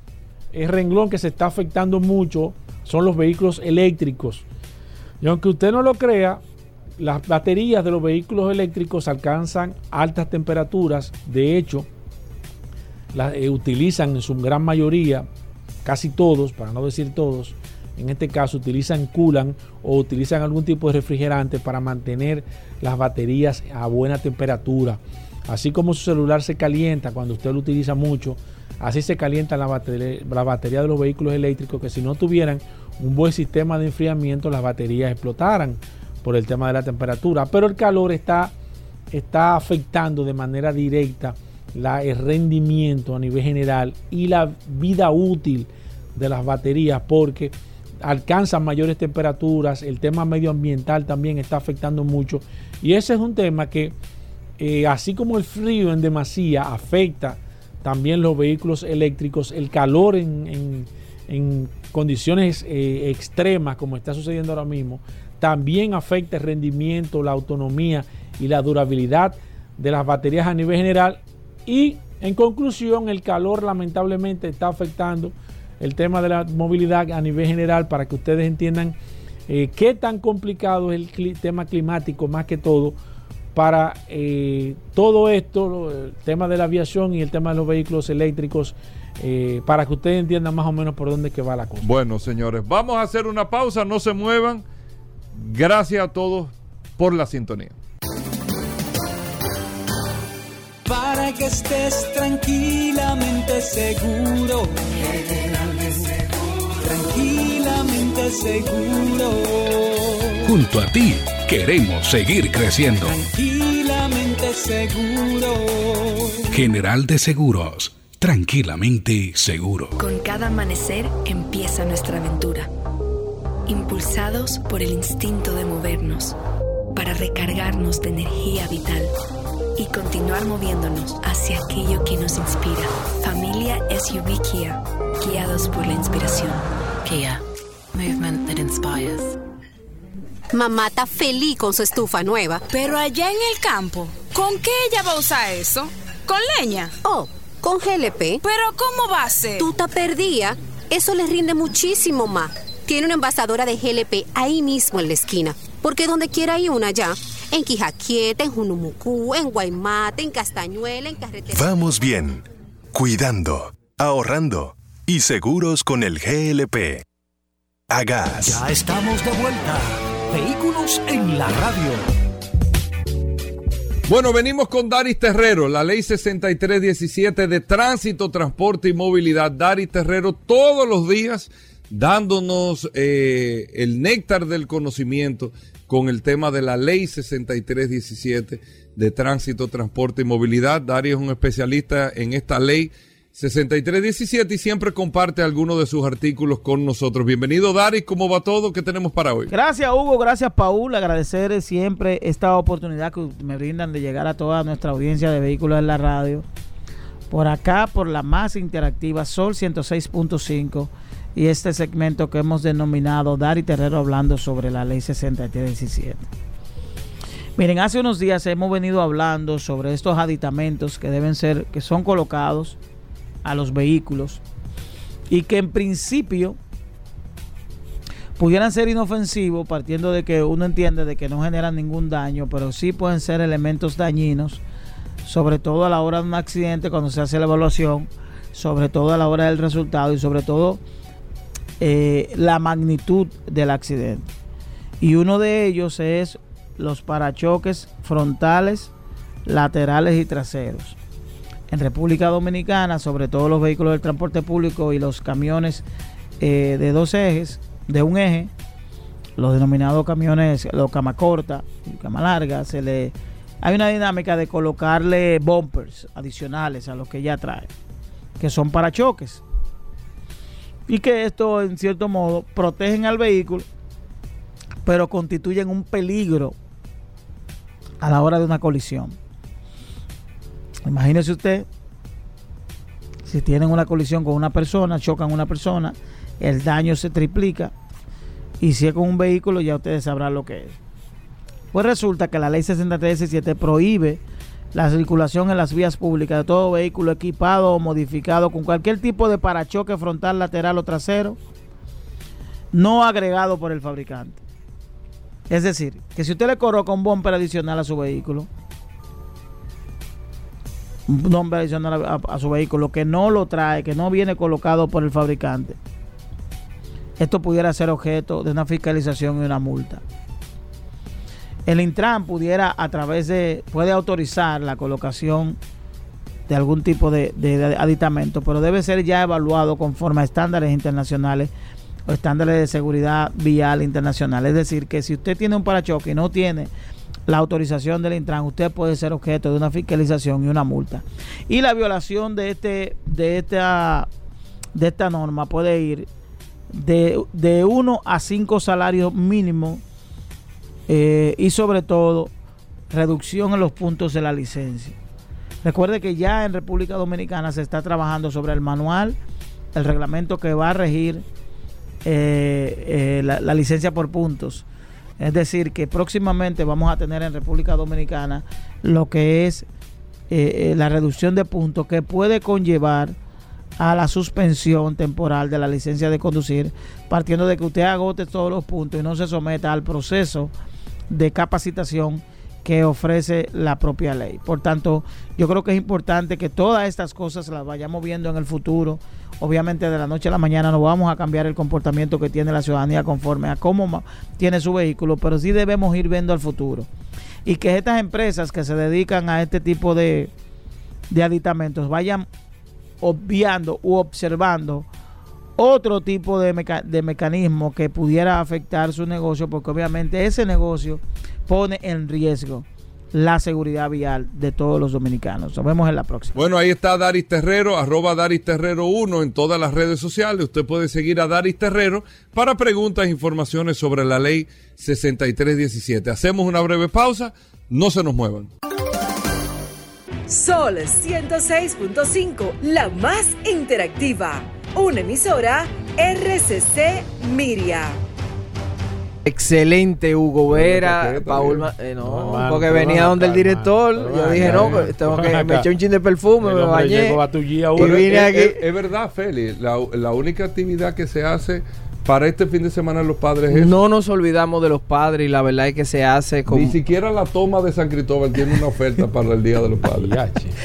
eh, renglón que se está afectando mucho son los vehículos eléctricos. Y aunque usted no lo crea, las baterías de los vehículos eléctricos alcanzan altas temperaturas. De hecho, las eh, utilizan en su gran mayoría, casi todos, para no decir todos, en este caso utilizan coolant o utilizan algún tipo de refrigerante para mantener las baterías a buena temperatura. Así como su celular se calienta cuando usted lo utiliza mucho, así se calienta la batería, la batería de los vehículos eléctricos que si no tuvieran un buen sistema de enfriamiento las baterías explotaran por el tema de la temperatura. Pero el calor está, está afectando de manera directa la, el rendimiento a nivel general y la vida útil de las baterías porque alcanzan mayores temperaturas, el tema medioambiental también está afectando mucho y ese es un tema que eh, así como el frío en demasía afecta también los vehículos eléctricos, el calor en, en- condiciones eh, extremas como está sucediendo ahora mismo, también afecta el rendimiento, la autonomía y la durabilidad de las baterías a nivel general y en conclusión el calor lamentablemente está afectando el tema de la movilidad a nivel general para que ustedes entiendan eh, qué tan complicado es el tema climático más que todo para eh, todo esto, el tema de la aviación y el tema de los vehículos eléctricos, eh, para que ustedes entiendan más o menos por dónde que va la cosa. Bueno, señores, vamos a hacer una pausa, no se muevan. Gracias a todos por la sintonía. Para que estés tranquilamente seguro. Tranquilamente seguro. Junto a ti queremos seguir creciendo. Tranquilamente seguro. General de Seguros, tranquilamente seguro. Con cada amanecer empieza nuestra aventura. Impulsados por el instinto de movernos, para recargarnos de energía vital y continuar moviéndonos hacia aquello que nos inspira. Familia SUV Kia, guiados por la inspiración. Kia, movement that inspires. Mamá está feliz con su estufa nueva. Pero allá en el campo, ¿con qué ella va a usar eso? ¿Con leña? Oh, con GLP. Pero ¿cómo va a ser? Tú te perdía. Eso le rinde muchísimo más. Tiene una envasadora de GLP ahí mismo en la esquina. Porque donde quiera hay una ya. En Quijaquieta, en Junumucú, en Guaymate, en Castañuela, en Carretera. Vamos bien, cuidando, ahorrando y seguros con el GLP. A gas. Ya estamos de vuelta. Vehículos en la radio. Bueno, venimos con Daris Terrero, la ley 6317 de tránsito, transporte y movilidad. Daris Terrero todos los días dándonos eh, el néctar del conocimiento con el tema de la ley 6317 de tránsito, transporte y movilidad. Daris es un especialista en esta ley 6317 y siempre comparte algunos de sus artículos con nosotros. Bienvenido Daris, ¿cómo va todo? ¿Qué tenemos para hoy? Gracias Hugo, gracias Paul, agradecer siempre esta oportunidad que me brindan de llegar a toda nuestra audiencia de vehículos en la radio. Por acá, por la más interactiva Sol 106.5 y este segmento que hemos denominado Dari Terrero hablando sobre la ley 6317. Miren, hace unos días hemos venido hablando sobre estos aditamentos que deben ser, que son colocados a los vehículos y que en principio pudieran ser inofensivos partiendo de que uno entiende de que no generan ningún daño, pero sí pueden ser elementos dañinos, sobre todo a la hora de un accidente cuando se hace la evaluación, sobre todo a la hora del resultado y sobre todo eh, la magnitud del accidente. Y uno de ellos es los parachoques frontales, laterales y traseros. En República Dominicana, sobre todo los vehículos del transporte público y los camiones eh, de dos ejes, de un eje, los denominados camiones, los cama corta y cama larga, se le hay una dinámica de colocarle bumpers adicionales a los que ya trae, que son parachoques. Y que esto, en cierto modo, protegen al vehículo, pero constituyen un peligro a la hora de una colisión. Imagínese usted, si tienen una colisión con una persona, chocan una persona, el daño se triplica. Y si es con un vehículo, ya ustedes sabrán lo que es. Pues resulta que la ley 6317 prohíbe la circulación en las vías públicas de todo vehículo equipado o modificado con cualquier tipo de parachoque frontal, lateral o trasero, no agregado por el fabricante. Es decir, que si usted le coloca un bumper adicional a su vehículo, un bumper adicional a, a su vehículo que no lo trae, que no viene colocado por el fabricante, esto pudiera ser objeto de una fiscalización y una multa. El Intran pudiera a través de, puede autorizar la colocación de algún tipo de, aditamento, pero debe ser ya evaluado conforme a estándares internacionales o estándares de seguridad vial internacional. Es decir, que si usted tiene un parachoque y no tiene la autorización del Intran, usted puede ser objeto de una fiscalización y una multa. Y la violación de este, de esta, de esta norma puede ir de, de 1 a 5 salarios mínimos eh, y sobre todo reducción en los puntos de la licencia. Recuerde que ya en República Dominicana se está trabajando sobre el manual, el reglamento que va a regir eh, eh, la, licencia por puntos. Es decir, que próximamente vamos a tener en República Dominicana lo que es la reducción de puntos que puede conllevar a la suspensión temporal de la licencia de conducir, partiendo de que usted agote todos los puntos y no se someta al proceso de capacitación que ofrece la propia ley. Por tanto, yo creo que es importante que todas estas cosas las vayamos viendo en el futuro. Obviamente de la noche a la mañana no vamos a cambiar el comportamiento que tiene la ciudadanía conforme a cómo tiene su vehículo, pero sí debemos ir viendo al futuro. Y que estas empresas que se dedican a este tipo de, de aditamentos vayan obviando u observando otro tipo de, meca- de mecanismo que pudiera afectar su negocio, porque obviamente ese negocio pone en riesgo la seguridad vial de todos los dominicanos. Nos vemos en la próxima. Bueno, ahí está Daris Terrero, arroba Daris Terrero 1 en todas las redes sociales. Usted puede seguir a Daris Terrero para preguntas e informaciones sobre la ley 6317. Hacemos una breve pausa, no se nos muevan. Sol 106.5, la más interactiva. Una emisora RCC Miria. Excelente, Hugo Vera. Paul. Ma- eh, no, porque pero venía ven donde el director. Yo pero dije, no, pues, tengo que. Me eché un chin de perfume, El me hombre bañé. llegó a tu guía, y Hugo. vine es, aquí. es- es verdad, Feli, la, la única actividad que se hace para este fin de semana los padres es No nos olvidamos de los padres y la verdad es que se hace con. Ni siquiera la toma de San Cristóbal tiene una oferta para el Día de los Padres.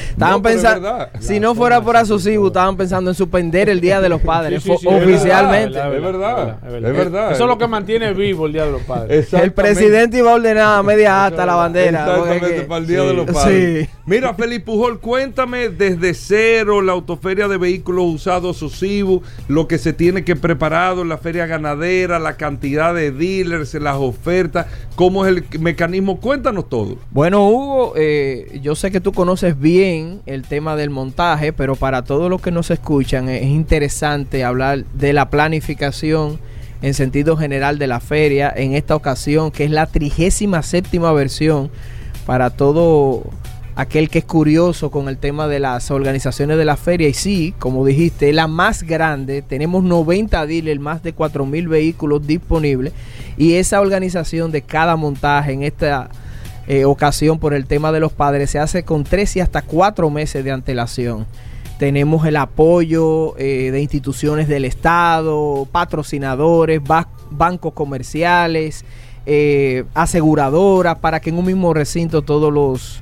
Estaban No, pensando, si no fuera por Azucibu, estaban pensando en suspender el Día de los Padres Sí, sí, sí, fo- es verdad, oficialmente. es Es verdad, Es es verdad. Eso es lo que mantiene vivo el Día de los Padres. El presidente iba a ordenar a media hasta la bandera. porque Exactamente, es que- para el Día sí, de los Padres. sí. Mira, Felipe Pujol, cuéntame desde cero la autoferia de vehículos usados Susibu, lo que se tiene que preparar, la feria ganadera, la cantidad de dealers, las ofertas, cómo es el mecanismo. Cuéntanos todo. Bueno, Hugo, eh, yo sé que tú conoces bien el tema del montaje, pero para todos los que nos escuchan es interesante hablar de la planificación en sentido general de la feria en esta ocasión, que es la trigésima séptima versión para todo aquel que es curioso con el tema de las organizaciones de la feria. Y sí, como dijiste, es la más grande. Tenemos 90 dealers, más de 4 mil vehículos disponibles. Y esa organización de cada montaje en esta eh, ocasión por el tema de los padres se hace con 3 y hasta 4 meses de antelación. Tenemos el apoyo eh, de instituciones del Estado, patrocinadores, ba- bancos comerciales, eh, aseguradoras, para que en un mismo recinto todos los,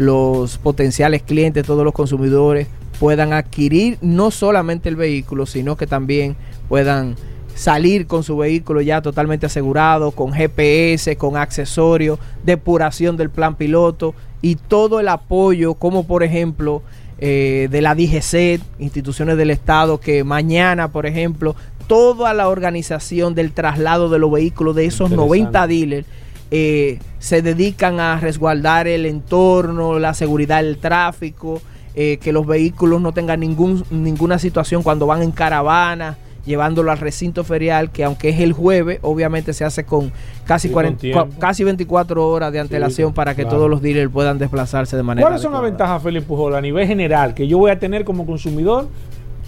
los potenciales clientes, todos los consumidores puedan adquirir no solamente el vehículo, sino que también puedan salir con su vehículo ya totalmente asegurado, con GPS, con accesorios, depuración del plan piloto y todo el apoyo, como por ejemplo eh, de la DGC, instituciones del Estado, que mañana, por ejemplo, toda la organización del traslado de los vehículos de esos Interesante. 90 dealers eh, se dedican a resguardar el entorno, la seguridad del tráfico, eh, que los vehículos no tengan ningún, ninguna situación cuando van en caravana, llevándolo al recinto ferial, que aunque es el jueves, obviamente se hace con casi, Sí, 40 con tiempo. cua- casi 24 horas de antelación para que claro. todos los dealers puedan desplazarse de manera ¿Cuáles son las ventajas, Félix Pujol, a nivel general que yo voy a tener como consumidor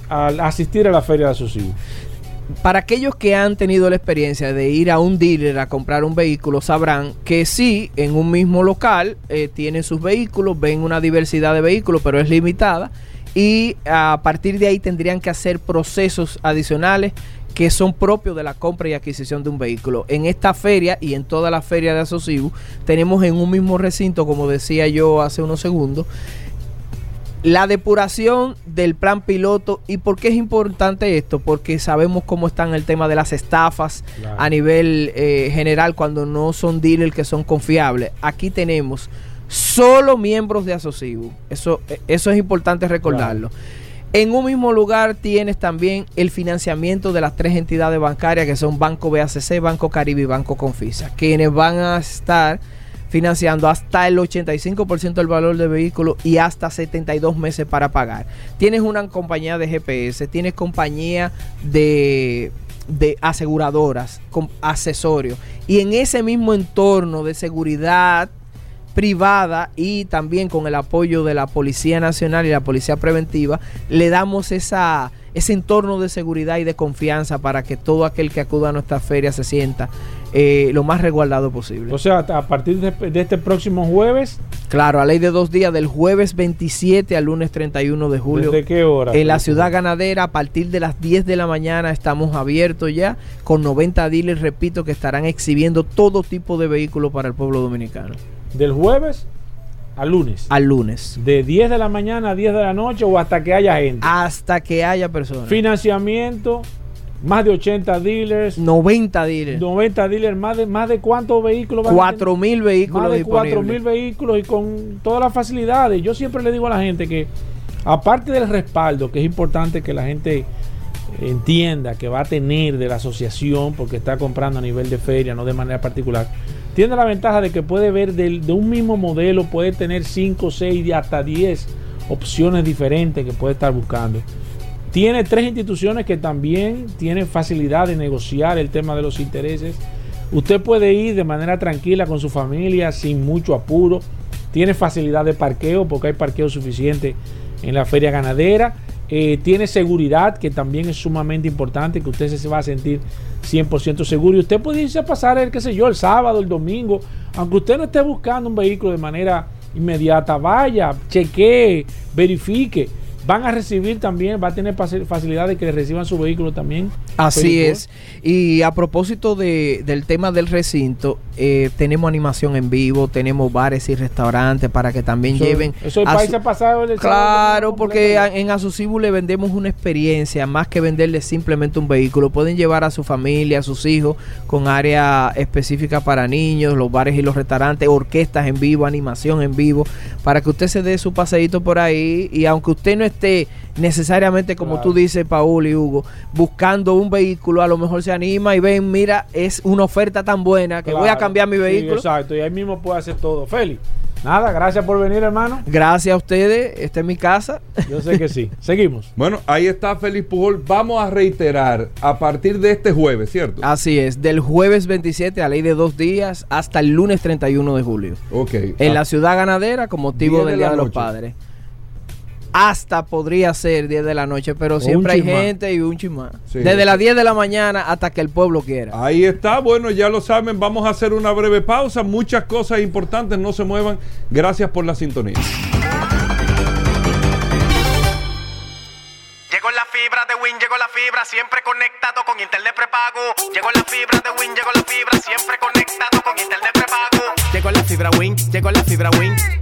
al asistir a la feria de Asociación? Para aquellos que han tenido la experiencia de ir a un dealer a comprar un vehículo, sabrán que sí, en un mismo local eh, tienen sus vehículos, ven una diversidad de vehículos, pero es limitada. Y a partir de ahí tendrían que hacer procesos adicionales que son propios de la compra y adquisición de un vehículo. En esta feria y en toda la feria de Asocibu, tenemos en un mismo recinto, como decía yo hace unos segundos, la depuración del plan piloto. ¿Y por qué es importante esto? Porque sabemos cómo están el tema de las estafas Claro. a nivel eh, general cuando no son dealers que son confiables. Aquí tenemos solo miembros de Asocibu. Eso, eh, eso es importante recordarlo. En un mismo lugar tienes también el financiamiento de las tres entidades bancarias que son Banco BACC, Banco Caribe y Banco Confisa, quienes van a estar financiando hasta el 85% del valor del vehículo y hasta 72 meses para pagar. Tienes una compañía de GPS, tienes compañía de, de aseguradoras, con. Y en ese mismo entorno de seguridad privada y también con el apoyo de la Policía Nacional y la Policía Preventiva, le damos esa, ese entorno de seguridad y de confianza para que todo aquel que acuda a nuestra feria se sienta eh, lo más resguardado posible. O sea, a partir de, de este próximo jueves, Claro, a ley de dos días, del jueves 27 al lunes 31 de julio. ¿desde qué hora? En la ciudad ganadera, a partir de las 10 de la mañana, estamos abiertos ya con 90 dealers, repito, que estarán exhibiendo todo tipo de vehículos para el pueblo dominicano. Del jueves al lunes. Al lunes. De 10 de la mañana a 10 de la noche o hasta que haya gente. Hasta que haya personas. Financiamiento, más de 80 dealers. 90 dealers. 90 dealers, más de, más de cuántos vehículos van a tener? 4 mil vehículos Más de 4 disponibles. mil vehículos y con todas las facilidades. Yo siempre le digo a la gente que, aparte del respaldo, que es importante que la gente entienda que va a tener de la asociación, porque está comprando a nivel de feria, no de manera particular, tiene la ventaja de que puede ver del- de un mismo modelo, puede tener 5, 6 y hasta 10 opciones diferentes que puede estar buscando. Tiene tres instituciones que también tienen facilidad de negociar el tema de los intereses. Usted puede ir de manera tranquila con su familia, sin mucho apuro. Tiene facilidad de parqueo porque hay parqueo suficiente en la feria ganadera. Eh, tiene seguridad, que también es sumamente importante, que usted se va a sentir 100% seguro. Y usted puede irse a pasar, el, qué sé yo, el sábado, el domingo. Aunque usted no esté buscando un vehículo de manera inmediata, vaya, chequee, verifique. Van a recibir también, va a tener faci- facilidad de que reciban su vehículo también. Así es. Y a propósito de- del tema del recinto, eh, tenemos animación en vivo, tenemos bares y restaurantes para que también Eso- lleven. Eso el a país ha pasado. el Claro, porque a- en Asucibu le vendemos una experiencia más que venderle simplemente un vehículo. Pueden llevar a su familia, a sus hijos, con área específica para niños, los bares y los restaurantes, orquestas en vivo, animación en vivo, para que usted se dé su paseíto por ahí y aunque usted no esté necesariamente, como Claro. tú dices, Paul y Hugo, buscando un vehículo, a lo mejor se anima y ven, mira, es una oferta tan buena que voy a cambiar mi Sí, vehículo. exacto, y ahí mismo puede hacer todo. Félix, nada, gracias por venir, hermano. Gracias a ustedes, esta es mi casa. Yo sé que sí. Seguimos. Bueno, ahí está Félix Pujol. Vamos a reiterar a partir de este jueves, ¿cierto? Así es, del jueves 27 a ley de dos días hasta el lunes 31 de julio. Ok. En Ah, la ciudad ganadera con motivo 10 de del Día de los noche. Padres. Hasta podría ser 10 de la noche, pero O siempre hay gente y un chimán. Sí. Desde las 10 de la mañana hasta que el pueblo quiera. Ahí está, bueno, ya lo saben, vamos a hacer una breve pausa, muchas cosas importantes, no se muevan, gracias por la sintonía. Llegó la fibra de Win, llegó la fibra, siempre conectado con internet prepago. Llegó la fibra de Win, llegó la fibra, siempre conectado con internet prepago. Llegó la fibra Win, llegó la fibra Win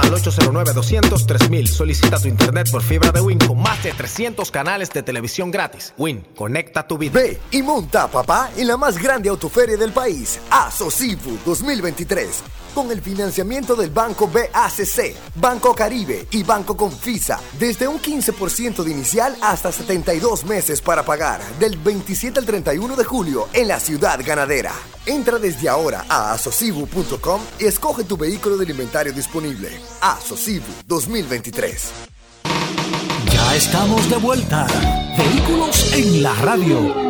Al 809-200-3000. Solicita tu internet por fibra de Win con más de 300 canales de televisión gratis. Win, conecta tu vida. Ve y monta, papá, en la más grande autoferia del país, Asocibu 2023. Con el financiamiento del Banco BACC, Banco Caribe y Banco Confisa. Desde un 15% de inicial hasta 72 meses para pagar. Del 27 al 31 de julio en la ciudad ganadera. Entra desde ahora a asocibu.com y escoge tu vehículo del inventario disponible. Asocibu 2023. Ya estamos de vuelta. Vehículos en la radio.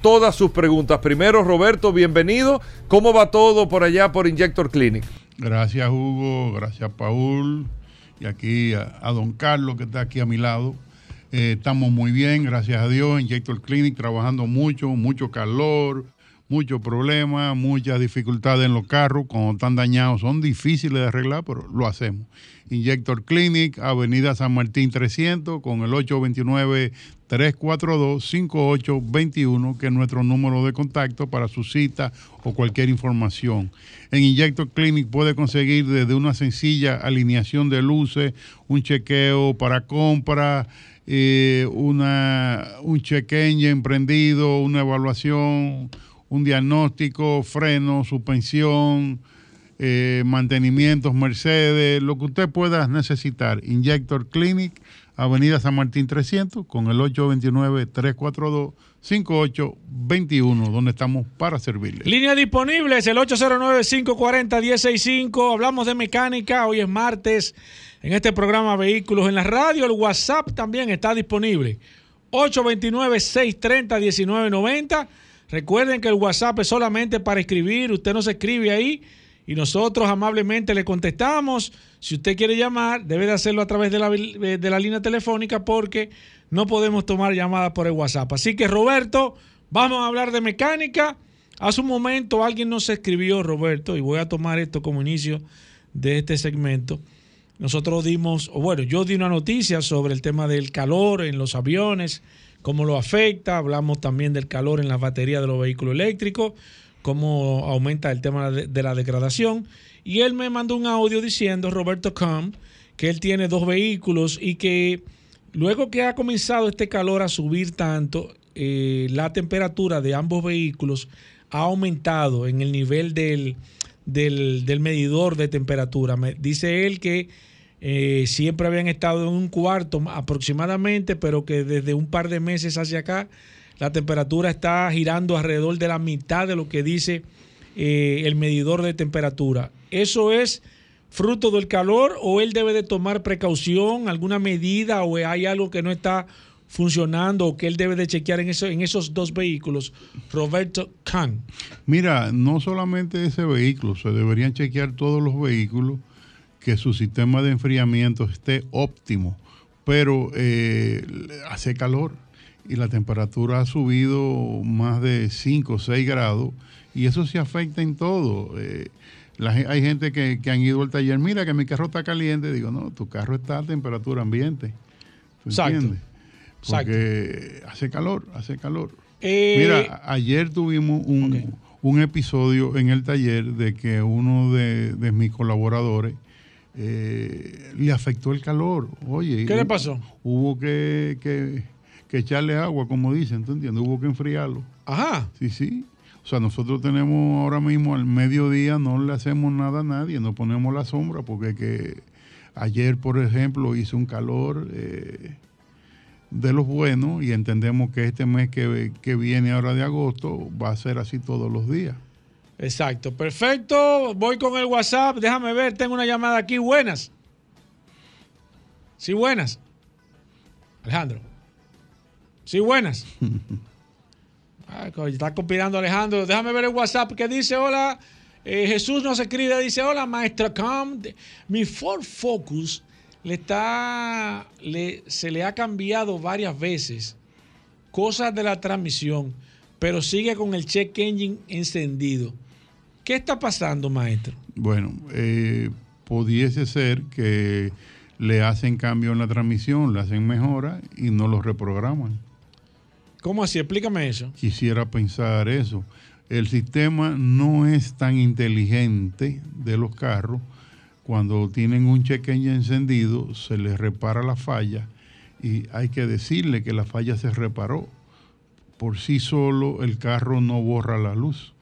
todas sus preguntas. Primero, Roberto, bienvenido. ¿Cómo va todo por allá por Injector Clinic? Gracias, Hugo. Gracias, Paul. Y aquí a, don Carlos, que está aquí a mi lado. Eh, estamos muy bien, gracias a Dios. Injector Clinic trabajando mucho, mucho calor, muchos problemas, muchas dificultades en los carros. Cuando están dañados, son difíciles de arreglar, pero lo hacemos. Injector Clinic, Avenida San Martín 300, con el 829-342-5821, que es nuestro número de contacto para su cita o cualquier información. En Injector Clinic puede conseguir desde una sencilla alineación de luces, un chequeo para compra, eh, una, un check engine prendido, una evaluación, un diagnóstico, freno, suspensión, eh, mantenimientos Mercedes, lo que usted pueda necesitar. Injector Clinic, Avenida San Martín 300, con el 829-342-5821, donde estamos para servirle. Línea disponible es el 809-540-1065. Hablamos de mecánica. Hoy es martes. En este programa Vehículos en la Radio, el WhatsApp también está disponible. 829-630-1990. Recuerden que el WhatsApp es solamente para escribir. Usted no se escribe ahí y nosotros amablemente le contestamos. Si usted quiere llamar, debe de hacerlo a través de la, de la línea telefónica porque no podemos tomar llamadas por el WhatsApp. Así que Roberto, vamos a hablar de mecánica. Hace un momento alguien nos escribió, Roberto, y voy a tomar esto como inicio de este segmento. Nosotros dimos, o bueno, yo di una noticia sobre el tema del calor en los aviones, cómo lo afecta. Hablamos también del calor en las baterías de los vehículos eléctricos cómo aumenta el tema de, la degradación. Y él me mandó un audio diciendo, Roberto Com, que él tiene dos vehículos y que luego que ha comenzado este calor a subir tanto, eh, la temperatura de ambos vehículos ha aumentado en el nivel del, del, del medidor de temperatura. Me, dice él que eh, siempre habían estado en un cuarto aproximadamente, pero que desde un par de meses hacia acá la temperatura está girando alrededor de la mitad de lo que dice eh, el medidor de temperatura. ¿Eso es fruto del calor o él debe de tomar precaución, alguna medida o hay algo que no está funcionando o que él debe de chequear en, eso, en esos dos vehículos? Roberto Khan. Mira, no solamente ese vehículo, se deberían chequear todos los vehículos que su sistema de enfriamiento esté óptimo, pero eh, hace calor y la temperatura ha subido más de 5 o 6 grados y eso se afecta en todo. Eh, la, hay gente que, que, han ido al taller, mira que mi carro está caliente, digo, no, tu carro está a temperatura ambiente. ¿Tú entiendes? Porque hace calor, hace calor. Eh, mira, ayer tuvimos un, okay. un, episodio en el taller de que uno de, de mis colaboradores eh, le afectó el calor. Oye, ¿qué le pasó? Hubo que, que que echarle agua, como dicen, ¿tú entiendes? Hubo que enfriarlo. Ajá. Sí, sí. O sea, nosotros tenemos ahora mismo al mediodía, no le hacemos nada a nadie, no ponemos la sombra, porque que ayer, por ejemplo, hizo un calor, eh, de los buenos y entendemos que este mes que, que viene ahora de agosto va a ser así todos los días. Exacto, perfecto. Voy con el WhatsApp. Déjame ver, tengo una llamada aquí. Buenas. Sí, buenas. Alejandro. Sí, buenas. Ay, está conspirando Alejandro. Déjame ver el WhatsApp que dice, hola, eh, Jesús nos escribe, dice, hola, maestra Com. Mi Ford Focus le está, le, se le ha cambiado varias veces cosas de la transmisión, pero sigue con el check engine encendido. ¿Qué está pasando, maestro? Bueno, eh, pudiese ser que le hacen cambio en la transmisión, le hacen mejora y no lo reprograman. ¿Cómo así? Explícame eso. Quisiera pensar eso. El sistema no es tan inteligente de los carros. Cuando tienen un check engine encendido, se les repara la falla y hay que decirle que la falla se reparó. Por sí solo el carro no borra la luz.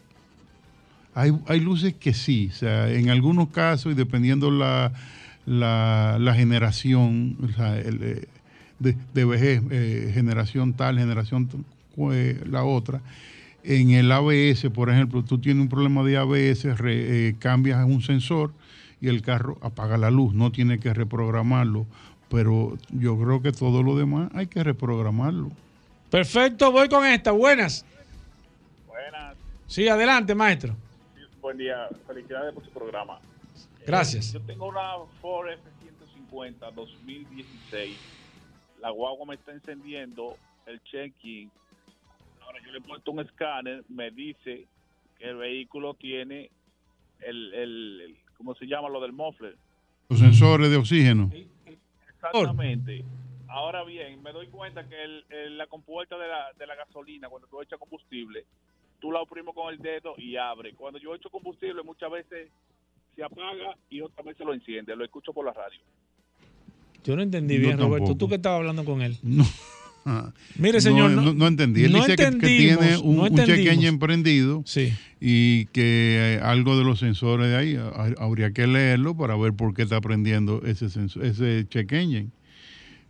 Hay, hay luces que sí, o sea, en algunos casos y dependiendo la, la, la generación, o sea, el, eh, de, de vejez, eh, generación tal, generación eh, la otra. En el ABS, por ejemplo, tú tienes un problema de ABS, re- eh, cambias un sensor y el carro apaga la luz, no tiene que reprogramarlo. Pero yo creo que todo lo demás hay que reprogramarlo. Perfecto, voy con esta. Buenas. Buenas, Sí, adelante, maestro. buen día. Felicidades por su programa. Gracias. Eh, yo tengo una Ford F-150 2016. La guagua me está encendiendo el check-in. Ahora yo le he puesto un escáner, me dice que el vehículo tiene el, el, el- ¿cómo se llama? Lo del muffler. Los sensores de oxígeno. Exactamente. Ahora bien, me doy cuenta que el- el- la compuerta de la, de la gasolina, cuando tú echas combustible, tú la oprimes con el dedo y abre. Cuando yo echo combustible, muchas veces se apaga y otras veces lo enciende. Lo escucho por la radio. Yo no entendí bien, Roberto. tampoco. Tú que estabas hablando con él. Ah. Mire, señor, No, no- no- no entendí. Él no dice que- tiene un, no un check entendimos. engine prendido y que eh, algo de los sensores de ahí ha- habría que leerlo para ver por qué está prendiendo ese, sensor, ese check engine.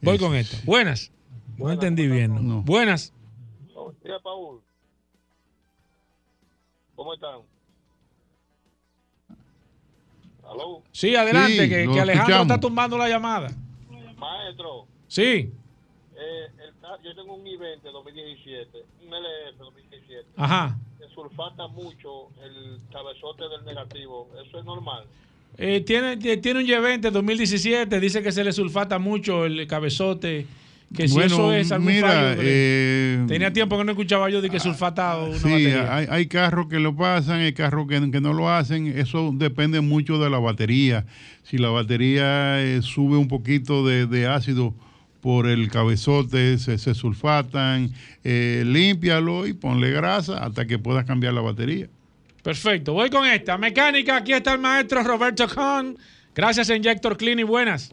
Voy Es- con esto. Buenas. No entendí bien. ¿no? Buenas. Mira, Paul. ¿Cómo están? ¿Aló? Sí, adelante, Sí, que, Alejandro escuchamos. está tumbando la llamada. Maestro, Sí. eh, el yo tengo un i20 2017, un LF 2017. Ajá. Que sulfata mucho el cabezote del negativo. ¿Eso es normal? Eh, tiene, eh, tiene un Y20 2017, dice que se le sulfata mucho el cabezote, que si Bueno, eso es algún mira, fallo. eh, Tenía tiempo que no escuchaba yo de que sulfatado una Sí, batería. hay, hay carros que lo pasan, hay carros que, que no lo hacen. Eso depende mucho de la batería. Si la batería eh, sube un poquito de, de ácido por el cabezote, se, se sulfatan, eh, límpialo y ponle grasa hasta que puedas cambiar la batería. Perfecto, voy con esta. Mecánica, aquí está el maestro Roberto Kahn. Gracias, Injector Clean y buenas.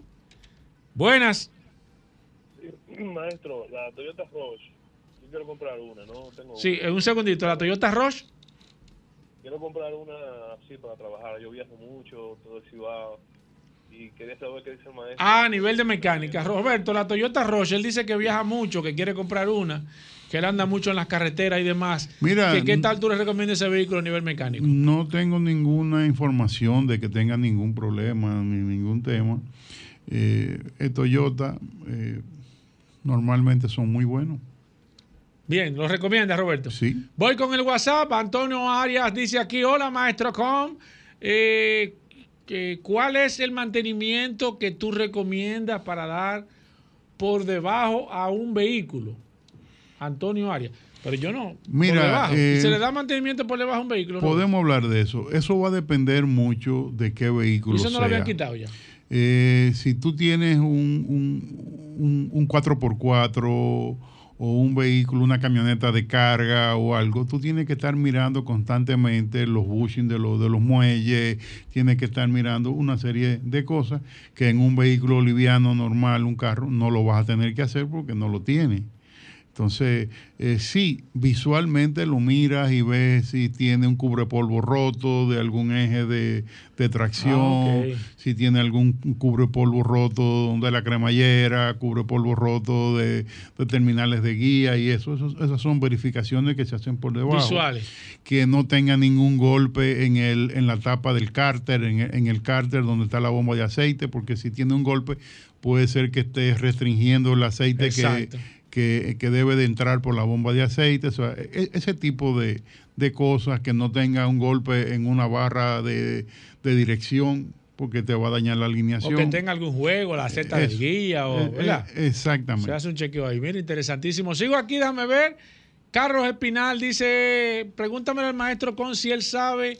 Buenas. Maestro, la Toyota Rush, yo quiero comprar una, ¿no? Tengo Sí, una. en un segundito. La Toyota Rush. Quiero comprar una así para trabajar. Yo viajo mucho, todo el Cibao. Y quería saber qué dice el maestro. Ah, a nivel de mecánica. Roberto, la Toyota Rush, él dice que viaja mucho, que quiere comprar una, que él anda mucho en las carreteras y demás. Mira, Que ¿Qué tal tú le recomiendas ese vehículo a nivel mecánico? No tengo ninguna información de que tenga ningún problema ni ningún tema. Eh, el Toyota eh, normalmente son muy buenos. Bien, ¿lo recomienda Roberto? Sí. Voy con el WhatsApp. Antonio Arias dice aquí, hola maestro Com. Eh, ¿Cuál es el mantenimiento que tú recomiendas para dar por debajo a un vehículo? Antonio Arias. Pero yo no. Mira, por debajo. eh, ¿Se le da mantenimiento por debajo a un vehículo? Podemos hablar de eso. Eso va a depender mucho de qué vehículo Y eso no sea. lo habían quitado ya. Eh, si tú tienes un, un, un- un 4x4 o un vehículo, una camioneta de carga o algo, tú tienes que estar mirando constantemente los bushings de, los de los muelles, tienes que estar mirando una serie de cosas que en un vehículo liviano normal, un carro, no lo vas a tener que hacer porque no lo tiene. Entonces, eh, sí, visualmente lo miras y ves si tiene un cubrepolvo roto de algún eje de, de tracción, Ah, si tiene algún cubrepolvo roto de la cremallera, cubrepolvo roto de, de terminales de guía y eso, eso- esas son verificaciones que se hacen por debajo. Visuales. Que no tenga ningún golpe en, el, en la tapa del cárter, en, el- en el cárter donde está la bomba de aceite, porque si tiene un golpe puede ser que esté restringiendo el aceite Exacto. que, que debe de entrar por la bomba de aceite. O sea, e- ese tipo de, de cosas que no tenga un golpe en una barra de, de dirección porque te va a dañar la O alineación. que tenga algún juego, la seta del Eso. guía, o, Eh, ¿verdad? eh, exactamente. Se hace un chequeo ahí. Mira, interesantísimo. Sigo aquí, déjame ver. Carlos Espinal dice, pregúntame al maestro con si él sabe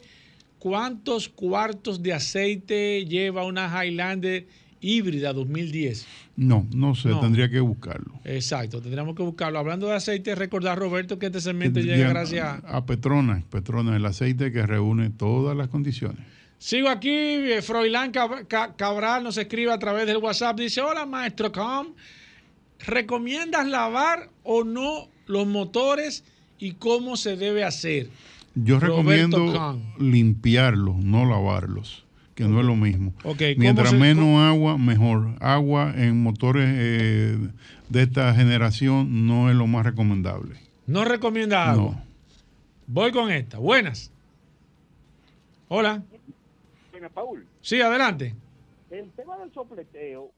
cuántos cuartos de aceite lleva una Highlander híbrida 2010. No, no sé, No. tendría que buscarlo. Exacto, tendríamos que buscarlo. Hablando de aceite, recordar, Roberto, que este segmento llega Llega gracias a... a Petronas. Petronas, el aceite que reúne todas las condiciones. Sigo aquí, eh, Froilán Cab- Ca- Cabral nos escribe a través del WhatsApp, dice, hola maestro Com, ¿recomiendas lavar o no los motores y cómo se debe hacer? Yo Roberto recomiendo limpiarlos, no lavarlos, que no es lo mismo. Ok, ¿cómo Mientras se- menos agua, mejor. Agua en motores eh, de esta generación no es lo más recomendable. No recomienda agua. No. Voy con esta. Buenas. Hola. Bueno, Paul, Sí, adelante. el tema del sopleteo,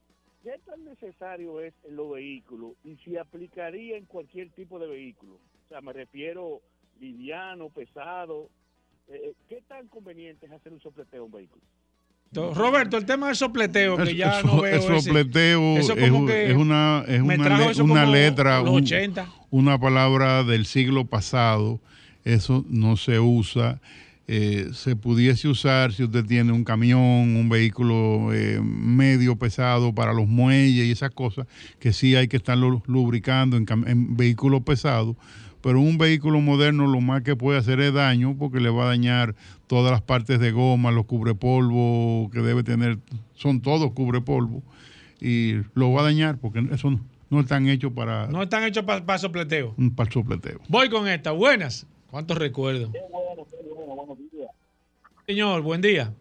¿qué tan necesario es en los vehículos y si aplicaría en cualquier tipo de vehículo? O sea, me refiero liviano, pesado. Eh, ¿Qué tan conveniente es hacer un sopleteo en un vehículo? To- Roberto, el tema del sopleteo, que ya no veo el ese- sopleteo eso es, como un- que es una, es le- letra, los un- 80. una palabra del siglo pasado. Eso no se usa. Eh, se pudiese usar si usted tiene un camión, un vehículo eh, medio pesado para los muelles y esas cosas, que sí hay que estarlo lubricando en, en vehículos pesados. Pero un vehículo moderno lo más que puede hacer es daño porque le va a dañar todas las partes de goma, los cubrepolvo que debe tener, son todos cubrepolvo y lo va a dañar porque eso no, no están hechos para, No están hechos para sopleteo. para sopleteo. Voy con esta. Buenas. ¿Cuántos recuerdos? Señor, buen día.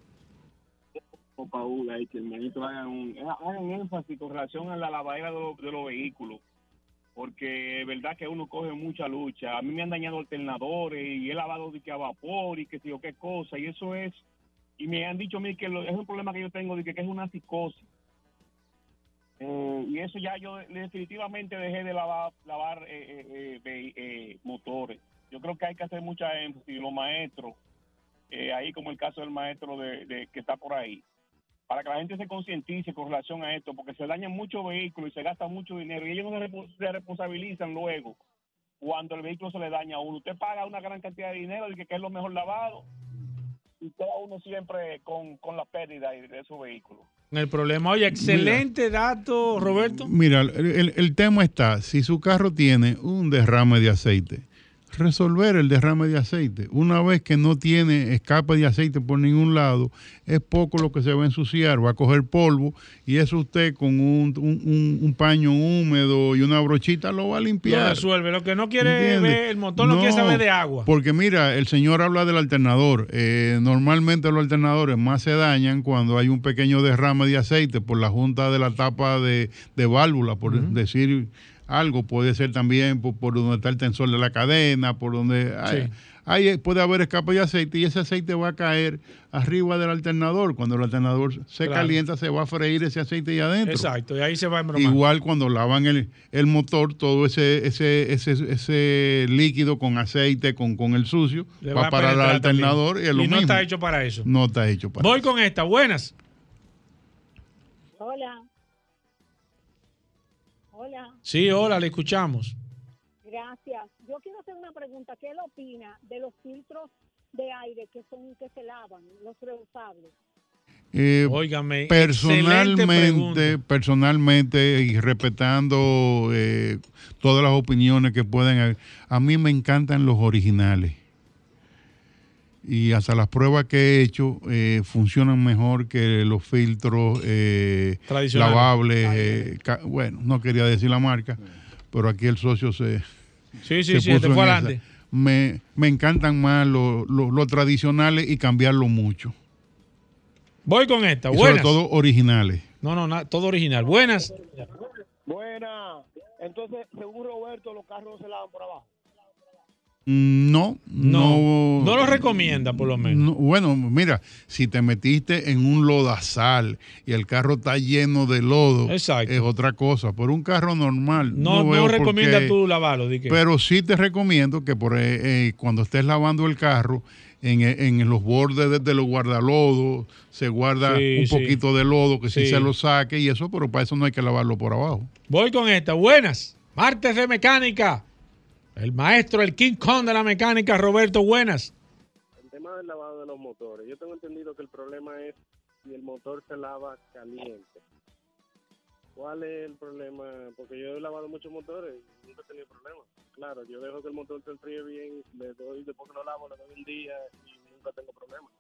O Paul, ahí que el ministro haga un, hagan énfasis con relación a la lavadera de, los- de los vehículos. Porque es verdad que uno coge mucha lucha. A mí me han dañado alternadores y he lavado de que a vapor y que sé yo qué cosa. Y eso es. Y me han dicho a mí que lo- es un problema que yo tengo de que, que es una psicosis. Eh, y eso ya yo definitivamente dejé de lavar, lavar eh, eh, eh, eh, motores. Yo creo que hay que hacer mucha énfasis. Los maestros, eh, ahí como el caso del maestro de, de- que está por ahí, para que la gente se concientice con relación a esto, porque se dañan muchos vehículos y se gasta mucho dinero y ellos no se, responsabilizan luego cuando el vehículo se le daña a uno. Usted paga una gran cantidad de dinero y que, que es lo mejor lavado y queda uno siempre con, con la pérdida de, su vehículo. El problema. Oye, excelente dato, Roberto. Mira, el, el- el tema está, si su carro tiene un derrame de aceite, resolver el derrame de aceite. Una vez que no tiene escape de aceite por ningún lado, es poco lo que se va a ensuciar, va a coger polvo y eso usted con un, un- un- un paño húmedo y una brochita lo va a Lo limpiar. resuelve. Lo que no quiere ver, el motor no, quiere saber de agua. Porque mira, el señor habla del alternador. Eh, normalmente los alternadores más se dañan cuando hay un pequeño derrame de aceite por la junta de la tapa de, de válvula, por decir algo. Puede ser también por, por donde está el tensor de la cadena, por donde hay, Sí. hay- puede haber escape de aceite y ese aceite va a caer arriba del alternador. Cuando el alternador se Claro. calienta, se va a freír ese aceite ahí adentro. Exacto, y ahí se va a embromar. Igual cuando lavan el, el motor, todo ese, ese, ese, ese líquido con aceite, con, con el sucio, Le va, a para el penetrar alternador también. y es lo Y no mismo. está hecho para eso. No está hecho para Voy con esta. Buenas. Hola. Hola, Sí, hola, le escuchamos. gracias. Yo quiero hacer una pregunta. ¿Qué él opina de los filtros de aire que son que se lavan, los reusables? Eh, Óigame, personalmente, personalmente y respetando eh, todas las opiniones que pueden haber, a mí me encantan los originales. Y hasta las pruebas que he hecho eh, funcionan mejor que los filtros eh, lavables. eh, ca- bueno, no quería decir la marca, pero aquí el socio se. Sí, sí, se sí, te puso fue adelante. Me, me encantan más los lo, lo tradicionales y cambiarlo mucho. Voy con esta. Y sobre Buenas. todo originales. No, no, na- todo original. Buenas. Buena. Entonces, según Roberto, los carros no se lavan por abajo. No, no. No lo recomienda, por lo menos. No, bueno, mira, si te metiste en un lodazal y el carro está lleno de lodo, es otra cosa. Por un carro normal, No, no, no, recomienda qué. tú lavarlo. Pero sí te recomiendo que por eh, eh, cuando estés lavando el carro, en, eh, en los bordes de, de los guardalodos, se guarda Sí, un sí. poquito de lodo que sí. Sí. se lo saque y eso, pero para eso no hay que lavarlo por abajo. Voy con esta. Buenas. Martes de mecánica. El maestro, el King Kong de la mecánica, Roberto. Buenas. El tema del lavado de los motores. Yo tengo entendido que el problema es si el motor se lava caliente. ¿Cuál es el problema? Porque yo he lavado muchos motores y nunca he tenido problemas. Claro, yo dejo que el motor se enfríe bien, le doy, después que lo lavo, le doy un día y nunca tengo problemas.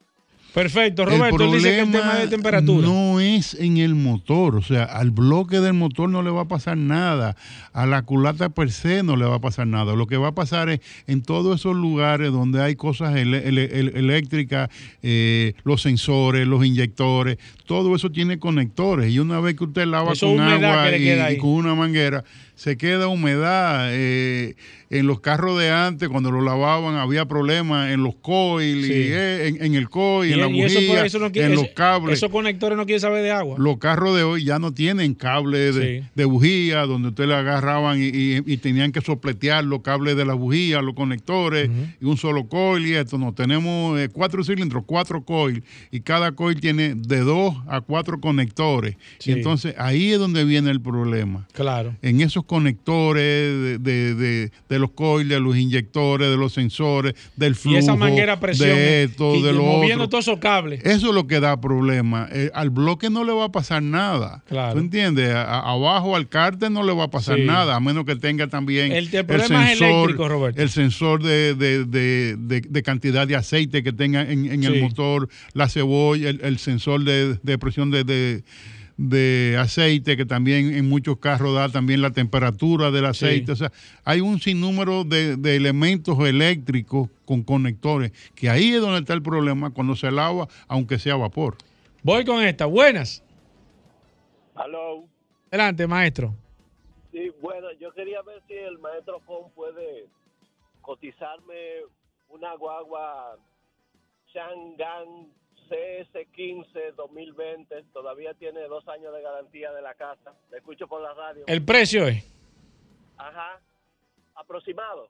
Perfecto, Roberto. Él dice que el tema de temperatura. no es en el motor, o sea, al bloque del motor no le va a pasar nada, a la culata per se no le va a pasar nada. Lo que va a pasar es en todos esos lugares donde hay cosas ele- ele- ele- eléctricas, eh, los sensores, los inyectores, todo eso tiene conectores y una vez que usted lava Eso con agua y con una manguera, se queda humedad. eh, en los carros de antes, cuando lo lavaban, había problemas en los coils, Sí. y, eh, en, en el coil, en la eso, bujía, por eso no quiere- en los cables. Esos conectores no quieren saber de agua. Los carros de hoy ya no tienen cable de, Sí. de bujía, donde usted le agarraban y, y- y tenían que sopletear los cables de la bujía, los conectores, y un solo coil y esto. No, tenemos eh, cuatro cilindros, cuatro coil, y cada coil tiene de dos a cuatro conectores. Sí. Y entonces ahí es donde viene el problema. Claro. En esos conectores de, de- de- de los coils, de los inyectores, de los sensores, del flujo, y esa manguera presión. de esto, y- de lo moviendo todos esos cables. Eso es lo que da problema. Eh, al bloque no le va a pasar nada. Claro. ¿Tú entiendes? A- abajo al cárter no le va a pasar Sí. nada, a menos que tenga también El- el problema es eléctrico, Roberto. el sensor de, de- de- de- de cantidad de aceite que tenga en, en Sí. el motor, la cebolla, el, el sensor de, de presión de, de- aceite, que también en muchos carros da también la temperatura del aceite. O sea, hay un sinnúmero de, de elementos eléctricos con conectores, que ahí es donde está el problema cuando se lava, aunque sea vapor. Voy con esta. Buenas. Hello. Adelante, maestro. Sí, bueno, yo quería ver si el maestro Con puede cotizarme una guagua Shangan CS15 2020. Todavía tiene dos años de garantía de la casa. Le escucho por la radio. El precio es. Ajá. Aproximado.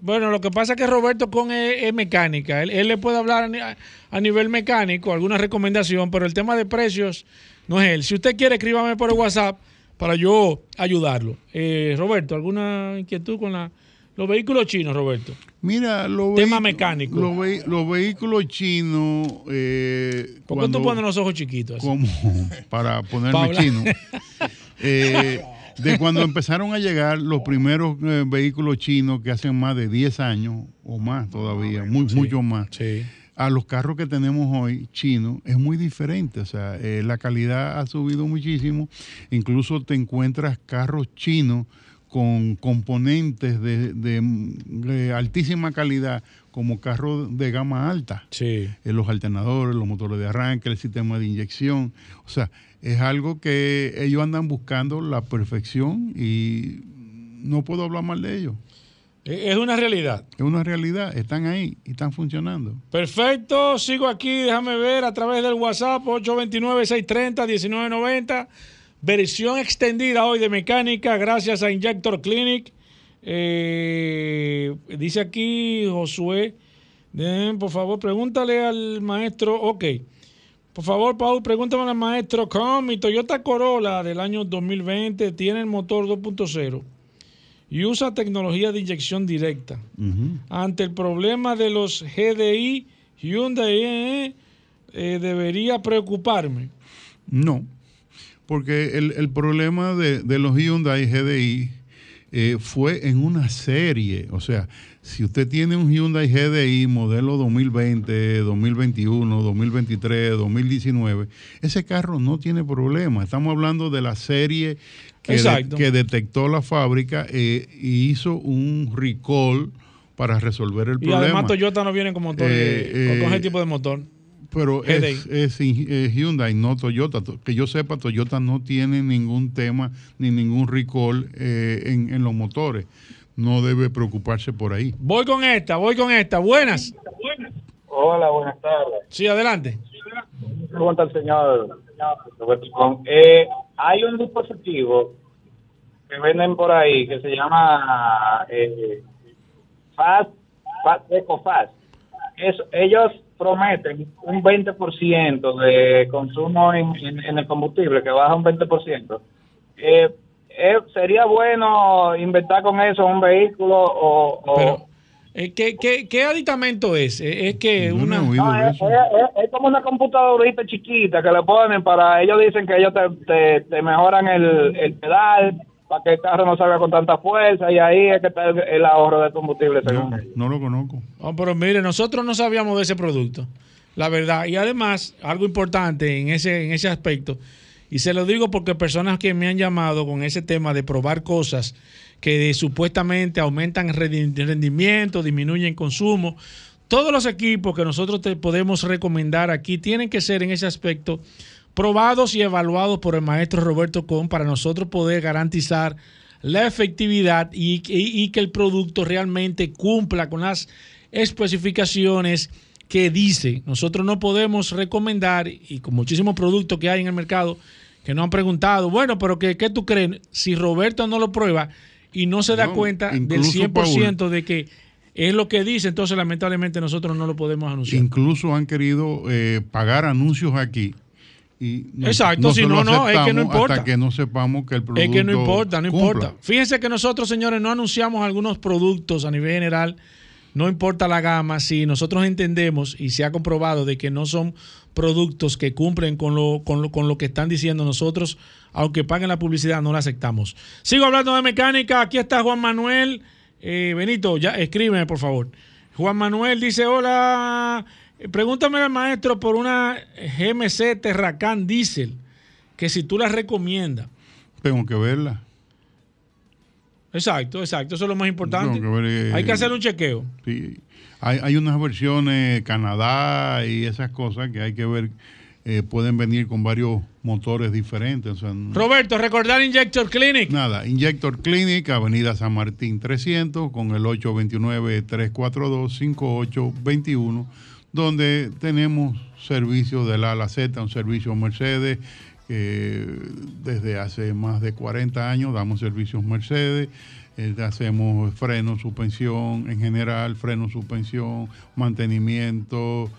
Bueno, lo que pasa es que Roberto con es, es mecánica. Él, él le puede hablar a, a nivel mecánico, alguna recomendación, pero el tema de precios no es él. Si usted quiere, escríbame por el WhatsApp para yo ayudarlo. Eh, Roberto, ¿alguna inquietud con la, los vehículos chinos, Roberto? Mira, los Tema mecánico. Los, vehículos chinos. Eh, ¿Por qué tú pones los ojos chiquitos? así? para ponerme chino. Eh, de cuando empezaron a llegar los primeros eh, vehículos chinos que hacen más de 10 años o más todavía, muy, mucho más. A los carros que tenemos hoy chinos es muy diferente, o sea, eh, la calidad ha subido muchísimo, incluso te encuentras carros chinos con componentes de, de- de altísima calidad como carros de gama alta. Sí. Eh, los alternadores, los motores de arranque, el sistema de inyección. O sea, es algo que ellos andan buscando la perfección y no puedo hablar mal de ellos. Eh, Es una realidad. Es una realidad, están ahí y están funcionando. Perfecto, sigo aquí, déjame ver a través del WhatsApp 829-630-1990. Versión extendida hoy de mecánica gracias a Injector Clinic. Eh, dice aquí Josué, eh, por favor, pregúntale al maestro, ok. Por favor, Paul, pregúntame al maestro, ¿cómo mi Toyota Corolla del año 2020 tiene el motor 2.0 y usa tecnología de inyección directa? ante el problema de los GDI, Hyundai eh, eh, debería preocuparme. No, porque el, el problema de, de los Hyundai GDI eh, fue en una serie. O sea, si usted tiene un Hyundai GDI modelo 2020, 2021, 2023, 2019, ese carro no tiene problema. Estamos hablando de la serie que, de- que detectó la fábrica eh, y hizo un recall para resolver el Y problema. además Toyota no viene con motor, Eh, eh, con- con eh, ese tipo de motor. Pero es, es Hy- eh, Hyundai, no Toyota. To- Que yo sepa, Toyota no tiene ningún tema ni ningún recall eh, en, en los motores. No debe preocuparse por ahí. Voy con esta, voy con esta. Buenas. Hola, buenas tardes. Sí, adelante. Pregunta al señor. Eh, hay un dispositivo que venden por ahí que se llama eh, Fast, Fast EcoFast. Es, ellos prometen un 20% de consumo en, en- en el combustible, que baja un 20%. Eh, eh, ¿Sería bueno inventar con eso un vehículo o...? o- Pero, eh, ¿qué, qué, qué aditamento es? Eh, Es que una... No, es, es- es- es como una computadorita chiquita que le ponen para, ellos dicen que ellos te, te, te mejoran el, el pedal para que el carro no salga con tanta fuerza y ahí es que está el, el ahorro de combustible según. No lo conozco. Oh, pero mire, nosotros no sabíamos de ese producto, la verdad. Y además, algo importante en ese, en ese aspecto, y se lo digo porque personas que me han llamado con ese tema de probar cosas que supuestamente aumentan rendi- rendimiento, disminuyen consumo, todos los equipos que nosotros te podemos recomendar aquí tienen que ser en ese aspecto probados y evaluados por el maestro Roberto Con para nosotros poder garantizar la efectividad y, y- y que el producto realmente cumpla con las especificaciones que dice. Nosotros no podemos recomendar, y con muchísimos productos que hay en el mercado que nos han preguntado, bueno, pero ¿qué, qué tú crees? Si Roberto no lo prueba y no se da No, cuenta del incluso, 100% de que es lo que dice, entonces lamentablemente nosotros no lo podemos anunciar. Incluso han querido eh, pagar anuncios aquí. Y Exacto, si no, no, es que no importa. Hasta que no sepamos que el producto Es que no importa, no cumpla. importa. Fíjense que nosotros, señores, no anunciamos algunos productos a nivel general, no importa la gama, si nosotros entendemos y se ha comprobado de que no son productos que cumplen con lo, con lo, con lo que están diciendo nosotros, aunque paguen la publicidad, no la aceptamos. Sigo hablando de mecánica, aquí está Juan Manuel. Eh, Benito, ya escríbeme, por favor. Juan Manuel dice, hola, pregúntame al maestro por una GMC Terracan Diesel, que si tú la recomiendas. Tengo que verla. Exacto, exacto. Eso es lo más importante. Tengo que ver, eh, Hay que hacer un chequeo. Sí. Hay, hay unas versiones Canadá y esas cosas que hay que ver. eh, pueden venir con varios motores diferentes. o sea, no- Roberto, recordar Injector Clinic. Nada, Injector Clinic, Avenida San Martín 300, con el 829-342-5821, donde tenemos servicios del A a la Z, un servicio Mercedes, que desde hace más de 40 años damos servicios Mercedes, eh, hacemos freno, suspensión en general, freno, suspensión, mantenimiento,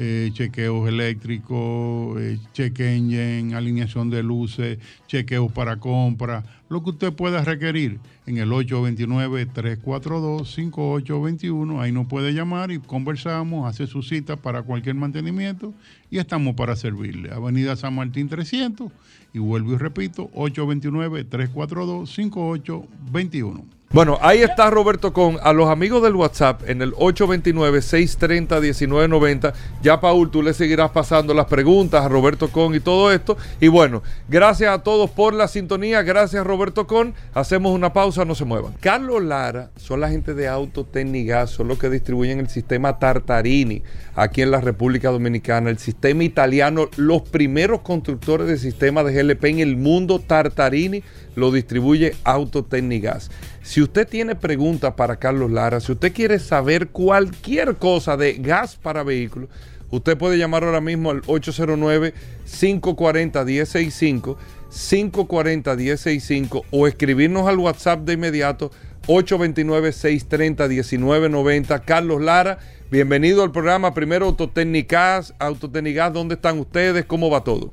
eh, chequeos eléctricos, eh, check engine, alineación de luces, chequeos para compra, lo que usted pueda requerir en el 829-342-5821. Ahí nos puede llamar y conversamos, hace su cita para cualquier mantenimiento y estamos para servirle. Avenida San Martín 300 y vuelvo y repito, 829-342-5821. Bueno, ahí está Roberto con a los amigos del WhatsApp en el 829-630-1990. Ya, Paul, tú le seguirás pasando las preguntas a Roberto Con y todo esto. Y bueno, gracias a todos por la sintonía. Gracias, Roberto Con. Hacemos una pausa, no se muevan. Carlos Lara son la gente de Autotecnigas, son los que distribuyen el sistema Tartarini aquí en la República Dominicana, el sistema italiano, los primeros constructores de sistemas de GLP en el mundo, Tartarini lo distribuye Autotecnigas. Si usted tiene preguntas para Carlos Lara, si usted quiere saber cualquier cosa de gas para vehículos, usted puede llamar ahora mismo al 809-540-1065, 540-1065 o escribirnos al WhatsApp de inmediato 829-630-1990. Carlos Lara, bienvenido al programa. Primero Autotecnigas, Autotecnigas, ¿dónde están ustedes? ¿Cómo va todo?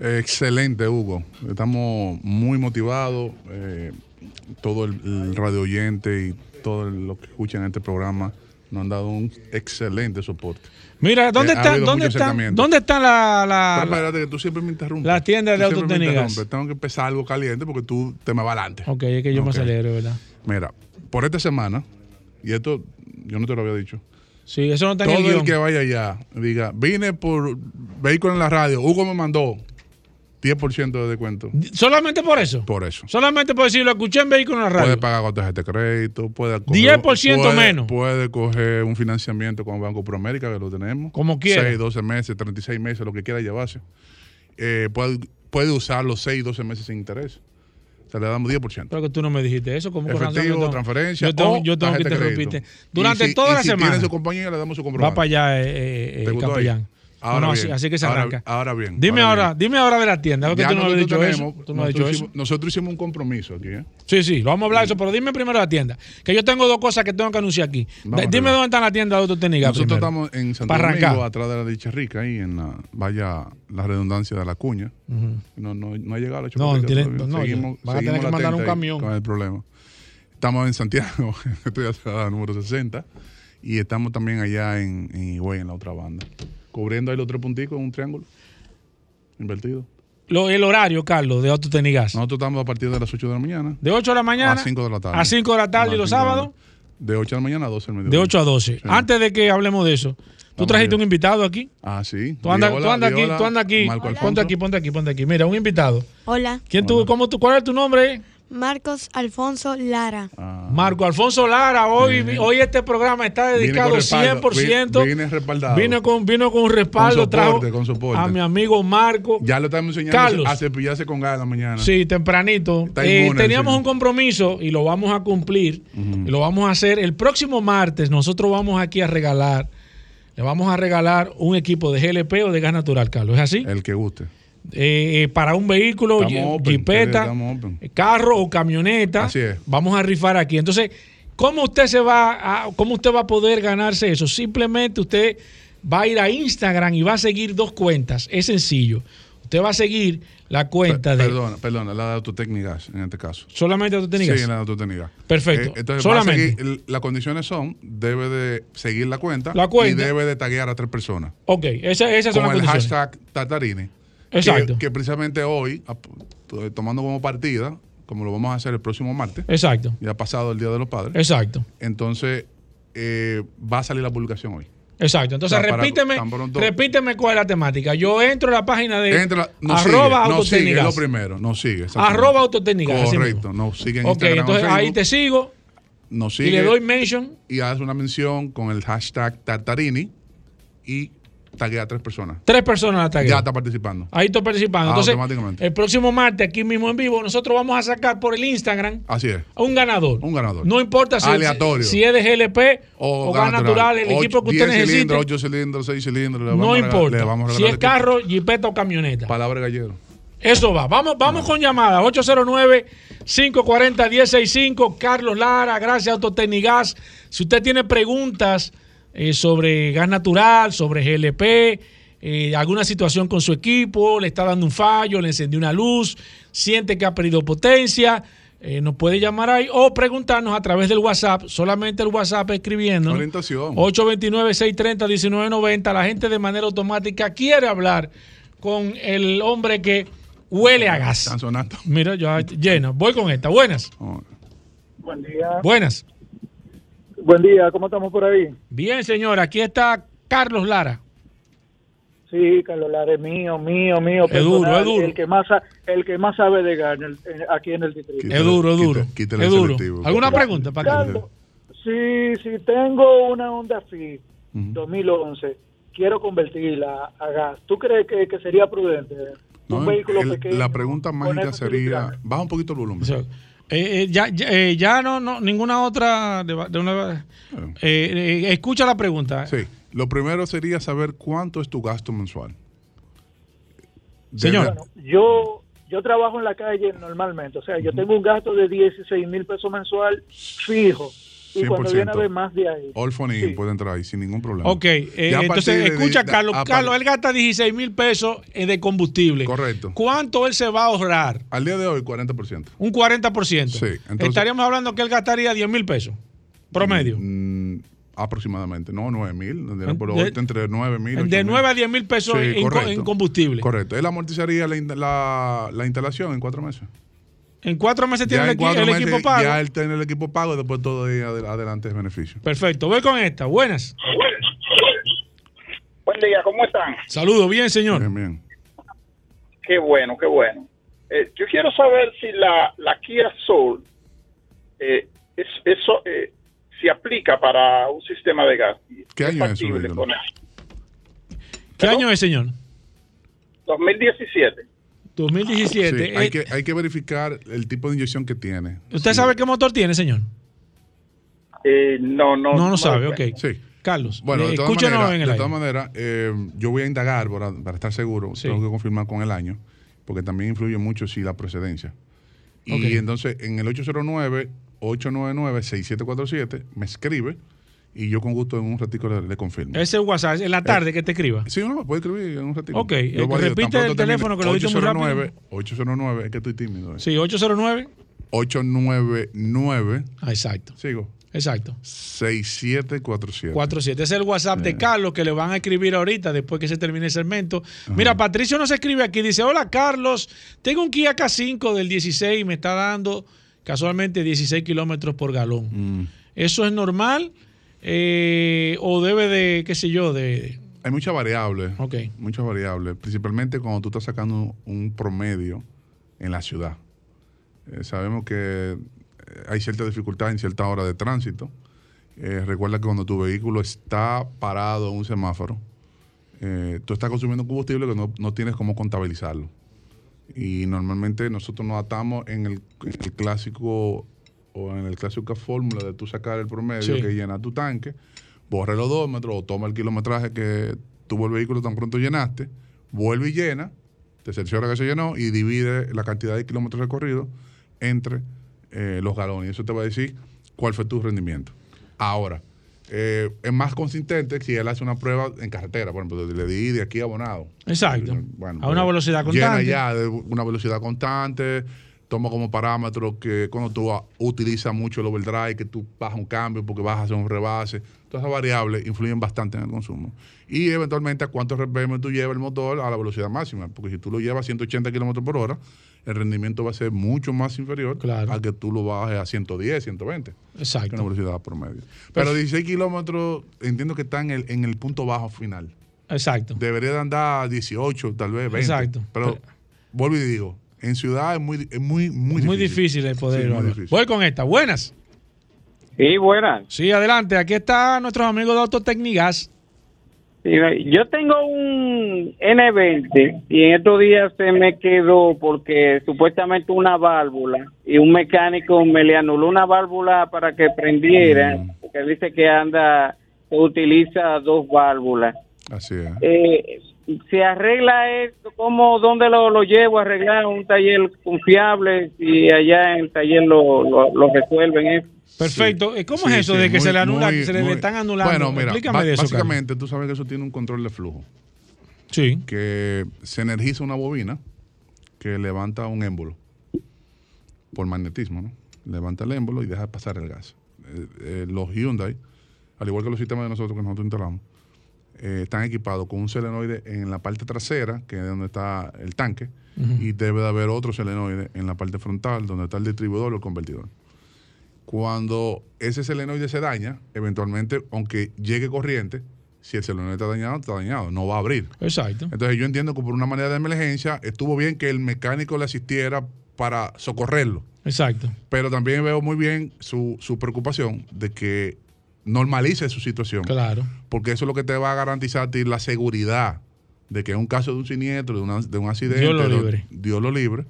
Excelente, Hugo. Estamos muy motivados. eh, todo el, el radio oyente y todo lo que escuchan este programa nos han dado un excelente soporte. Mira, ¿dónde Eh, está, dónde está, dónde está la, la- Pero espérate, que tú siempre me interrumpes. la tienda de me interrumpes. Tengo que empezar algo caliente porque tú te me vas adelante. Ok, es que yo me Ok. acelero, ¿verdad? Mira, por esta semana, y esto yo no te lo había dicho. Sí, eso no está en Todo el el, guion. que vaya allá, diga, vine por vehículo en la radio, Hugo me mandó. 10% de descuento. ¿Solamente por eso? Por eso. Solamente por decir, lo escuché en vehículo en la radio. Puede pagar con tarjeta de crédito, puede 10% puede- menos. Puede coger un financiamiento con Banco Proamérica, que lo tenemos. Como quiera. 6, 12 meses, 36 meses, lo que quiera llevarse. Eh, puede, puede usar los 6, 12 meses sin interés. O sea, le damos 10%. Pero que tú no me dijiste eso. ¿Cómo razón Efectivo, tengo- transferencia. Yo tengo, yo tengo que interrumpirte. Durante si- toda la si semana. tiene su compañía, le damos su Va comprobante. para allá, eh, eh, eh, ¿Te gustó capellán. ahí? No, Ahora no, bien, así que se arranca. ahora bien, Dime ahora ahora, dime ahora de la tienda. Porque tú no has nosotros dicho tenemos- eso. Tú no has dicho eso. hicimos- Nosotros hicimos un compromiso aquí, ¿eh? Sí, sí, lo vamos a hablar de eso, pero dime primero la tienda. Que yo tengo dos cosas que tengo que anunciar aquí. Vamos dime dónde está la tienda de Autotécnica. Nosotros primero. estamos en Santo. Domingo, atrás de la dicha rica, ahí en la, vaya la redundancia de la cuña. No, no, no ha llegado la No, chocolate tiene- todavía. no, seguimos, van a tener que mandar un camión. Con el problema. Estamos en Santiago, estoy a la número 60, y estamos también allá en, en Higüey, en la otra banda. Cubriendo ahí los tres punticos en un triángulo invertido. Lo- el horario, Carlos, de Autotecnigas. Nosotros estamos a partir de las 8 de la mañana. De 8 de la mañana A 5 de la tarde. a 5 de la tarde A y los 5 de la sábados. De 8 de la mañana a 12 del mediodía. De 8 a 12. Antes de que hablemos de eso, tú trajiste un invitado aquí. Ah, sí. Tú andas, andas aquí, tú andas aquí. Ponte aquí, ponte aquí, ponte aquí. Mira, un invitado. Hola, ¿Quién tú, cómo tú, ¿Cuál es tu nombre? Marcos Alfonso Lara. Ah. Marco Alfonso Lara. Hoy, hoy este programa está dedicado con respaldo, 100%. vi- Viene respaldado. Vino con, vino con un respaldo. Con soporte, trajo con soporte. a mi amigo Marco. Ya lo estamos enseñando Carlos. a cepillarse con gas la mañana. Sí, tempranito. Eh, teníamos un compromiso y lo vamos a cumplir. Y lo vamos a hacer el próximo martes. Nosotros vamos aquí a regalar. Le vamos a regalar un equipo de GLP o de gas natural, Carlos. ¿Es así? El que guste. Eh, eh, para un vehículo, Estamos jipeta, open. carro o camioneta. Así es. Vamos a rifar aquí. Entonces, ¿cómo usted se va a, cómo usted va a poder ganarse eso? Simplemente usted va a ir a Instagram y va a seguir dos cuentas. Es sencillo. Usted va a seguir la cuenta de Perdona, perdona, la de autotécnicas en este caso. solamente autotécnicas. Sí, la de autotécnica. Perfecto. Eh, entonces, Solamente. seguir- el- las condiciones son, debe de seguir la cuenta, La cuenta. y debe de taguear a tres personas. Ok, esa- esas son con las el condiciones. hashtag Tatarini. Exacto. Que, que precisamente hoy, tomando como partida, como lo vamos a hacer el próximo martes. Exacto. Ya ha pasado el Día de los Padres. Exacto. Entonces, eh, va a salir la publicación hoy. Exacto. Entonces, O sea, para- repíteme, pronto- repíteme cuál es la temática. Yo entro a la página de Entra, no arroba sigue, no sigue, es lo primero, no sigue. Arroba autotécnicas. Correcto, nos sigue en Ok, Instagram entonces ahí te sigo Nos y sigue le doy mention. y haces una mención con el hashtag Tartarini y taguea a tres personas. Tres personas la tagué. Ya está participando. Ahí estoy participando. Ah, Entonces, automáticamente. el próximo martes, aquí mismo en vivo, nosotros vamos a sacar por el Instagram Así es. a un ganador. Un ganador. No importa si, Aleatorio. si es de GLP o, gas natural, el Ocho- equipo que usted 10 necesite. cilindros, 8 cilindros, 6 cilindros. le vamos No importa. le vamos a Si es carro, jipeta o camioneta. Palabra gallero. Eso va. Vamos, vamos con llamadas. 809-540-1065. Carlos Lara, gracias Autotecnigas. Si usted tiene preguntas eh, sobre gas natural, sobre GLP, eh, alguna situación con su equipo, le está dando un fallo, le encendió una luz, siente que ha perdido potencia, eh, nos puede llamar ahí o preguntarnos a través del WhatsApp, solamente el WhatsApp escribiendo. Orientación. 829-630-1990. La gente de manera automática quiere hablar con el hombre que huele a gas. Están sonando. Mira, yo llena. Voy con esta. Buenas. Buen día. Buenas. Buen día, ¿cómo estamos por ahí? Bien, señora. Aquí está Carlos Lara. Sí, Carlos Lara es mío, mío, mío. Es duro, personal, es duro. El que más, el que más sabe de en- aquí en el distrito. Es duro, es duro. quítale Es el duro. ¿Alguna pregunta para Carlos, Sí, sí, tengo una Honda Fit 2011. Quiero convertirla a gas. ¿Tú crees que, que sería prudente? No, un vehículo el- pequeño. la pregunta mágica sería, baja un poquito el volumen. Eh, eh, ya, ya, eh, ya no, no, ninguna otra. De, de una, eh, eh, escucha la pregunta. Sí. Lo primero sería saber cuánto es tu gasto mensual. Señor. Bueno, yo, yo trabajo en la calle normalmente. O sea, yo tengo un gasto de 16 mil pesos mensual fijo. Y cuando viene a ver más de ahí. All phone in Sí. puede entrar ahí sin ningún problema. Ok, eh, entonces escucha, de- Carlos. a Carlos, él gasta 16 mil pesos eh, de combustible. Correcto. ¿Cuánto él se va a ahorrar? Al día de hoy, 40%. Un 40%. Sí, entonces- Estaríamos hablando que él gastaría 10 mil pesos. Promedio. Mm, aproximadamente, no 9 mil, hoy entre 9 mil. de 9 a 10 mil pesos Sí, en, co- correcto. en combustible. Correcto. Él amortizaría la, la instalación en cuatro meses. En cuatro meses tiene Ya el, en equi- cuatro el meses, equipo pago. Ya él tiene el equipo pago y después todo ahí adel- adelante es beneficio. Perfecto. Voy con esta. Buenas. Buen día, ¿cómo están? Saludos. Bien, señor. Bien, bien. Qué bueno, qué bueno. Eh, yo quiero saber si la, la Kia Soul, eh, es, eso, eh, se aplica para un sistema de gas. ¿Qué año es eso. ¿Qué año es, señor? 2017. 2017. Sí, hay, Eh, que, hay que verificar el tipo de inyección que tiene. ¿Usted sabe qué motor tiene, señor? Eh, no, no. No, no sabe, ok. Sí. Carlos, Bueno, eh, de todas escúchenos maneras, en el de aire. todas maneras eh, yo voy a indagar para, para estar seguro. Tengo que confirmar con el año, porque también influye mucho si la procedencia. Y Ok. entonces en el 809-899-6747 me escribe y yo con gusto en un ratico le, le confirmo. Ese WhatsApp, en la tarde que te escriba. Sí, no, me puede escribir en un ratito. Ok, Yo eh, valido, repite el teléfono que lo diste muy rápido. 809, 809, es que estoy tímido. eh. Sí, 809. 899. Ah, exacto. Sigo. Exacto. 6747. 47. Ese es el WhatsApp de Carlos que le van a escribir ahorita después que se termine el segmento. Mira, Patricio nos escribe aquí. Dice: Hola, Carlos. Tengo un Kia K5 del 16 y me está dando casualmente 16 kilómetros por galón. Mm. ¿Eso es normal? Eh, ¿O debe de, qué sé yo, de. Hay muchas variables. Ok. Muchas variables. Principalmente cuando tú estás sacando un promedio en la ciudad. Eh, sabemos que eh, hay cierta dificultad en cierta hora de tránsito. Eh, recuerda que cuando tu vehículo está parado en un semáforo, eh, tú estás consumiendo combustible que no, no tienes cómo contabilizarlo. Y normalmente nosotros nos atamos en el, en el clásico o en el clásica fórmula de tú sacar el promedio Sí. que llena tu tanque, borra los odómetros o toma el kilometraje que tuvo el vehículo tan pronto llenaste, vuelve y llena, te cerciora que se llenó y divide la cantidad de kilómetros recorridos entre eh, los galones. Y eso te va a decir cuál fue tu rendimiento. Ahora, eh, es más consistente si él hace una prueba en carretera, por ejemplo, le di de aquí a Bonado. Exacto. Bueno, a una pues, velocidad Llena constante. ya de una velocidad constante, toma como parámetro que cuando tú utilizas mucho el overdrive, que tú bajas un cambio porque vas a hacer un rebase, todas esas variables influyen bastante en el consumo. Y eventualmente a cuántos RPM tú llevas el motor a la velocidad máxima, porque si tú lo llevas a 180 kilómetros por hora, el rendimiento va a ser mucho más inferior al que tú lo bajes a 110, 120. Exacto. Que una velocidad promedio. Pero 16 kilómetros entiendo que está en el, en el punto bajo final. Exacto. Debería de andar a 18, tal vez 20. Exacto. Pero, vuelvo y digo, en ciudad es muy, es muy, muy Muy difícil. el poder. Sí, muy Álvaro. difícil. Voy con esta. Buenas. Sí, buenas. Sí, adelante. Aquí está nuestros amigos de Autotecnigas. Yo tengo un N20 y en estos días se me quedó porque supuestamente una válvula y un mecánico me le anuló una válvula para que prendiera, porque dice que anda, utiliza dos válvulas. Así es. Eh, ¿Se arregla esto? ¿Cómo, dónde lo, lo llevo a arreglar? ¿Un taller confiable? Si allá en el taller lo, lo, lo resuelven eso. Perfecto. Eh, ¿Cómo Sí, es eso sí, de que muy- se le anula, muy- se le muy- están anulando? Bueno, mira, Explícame ba- de eso, Carlos. básicamente tú sabes que eso tiene un control de flujo. Sí. Que se energiza una bobina que levanta un émbolo por magnetismo, ¿no? Levanta el émbolo y deja pasar el gas. Eh, eh, los Hyundai, al igual que los sistemas de nosotros que nosotros instalamos, eh, están equipados con un solenoide en la parte trasera, que es donde está el tanque, y debe de haber otro solenoide en la parte frontal, donde está el distribuidor o el convertidor. Cuando ese solenoide se daña, eventualmente, aunque llegue corriente, si el solenoide está dañado, está dañado, no va a abrir. Exacto. Entonces yo entiendo que por una manera de emergencia estuvo bien que el mecánico le asistiera para socorrerlo. Exacto. Pero también veo muy bien su, su preocupación de que normalice su situación. Claro. Porque eso es lo que te va a garantizar a ti la seguridad de que en un caso de un siniestro, de, una- de un accidente, Dios lo libre. Dios lo libre,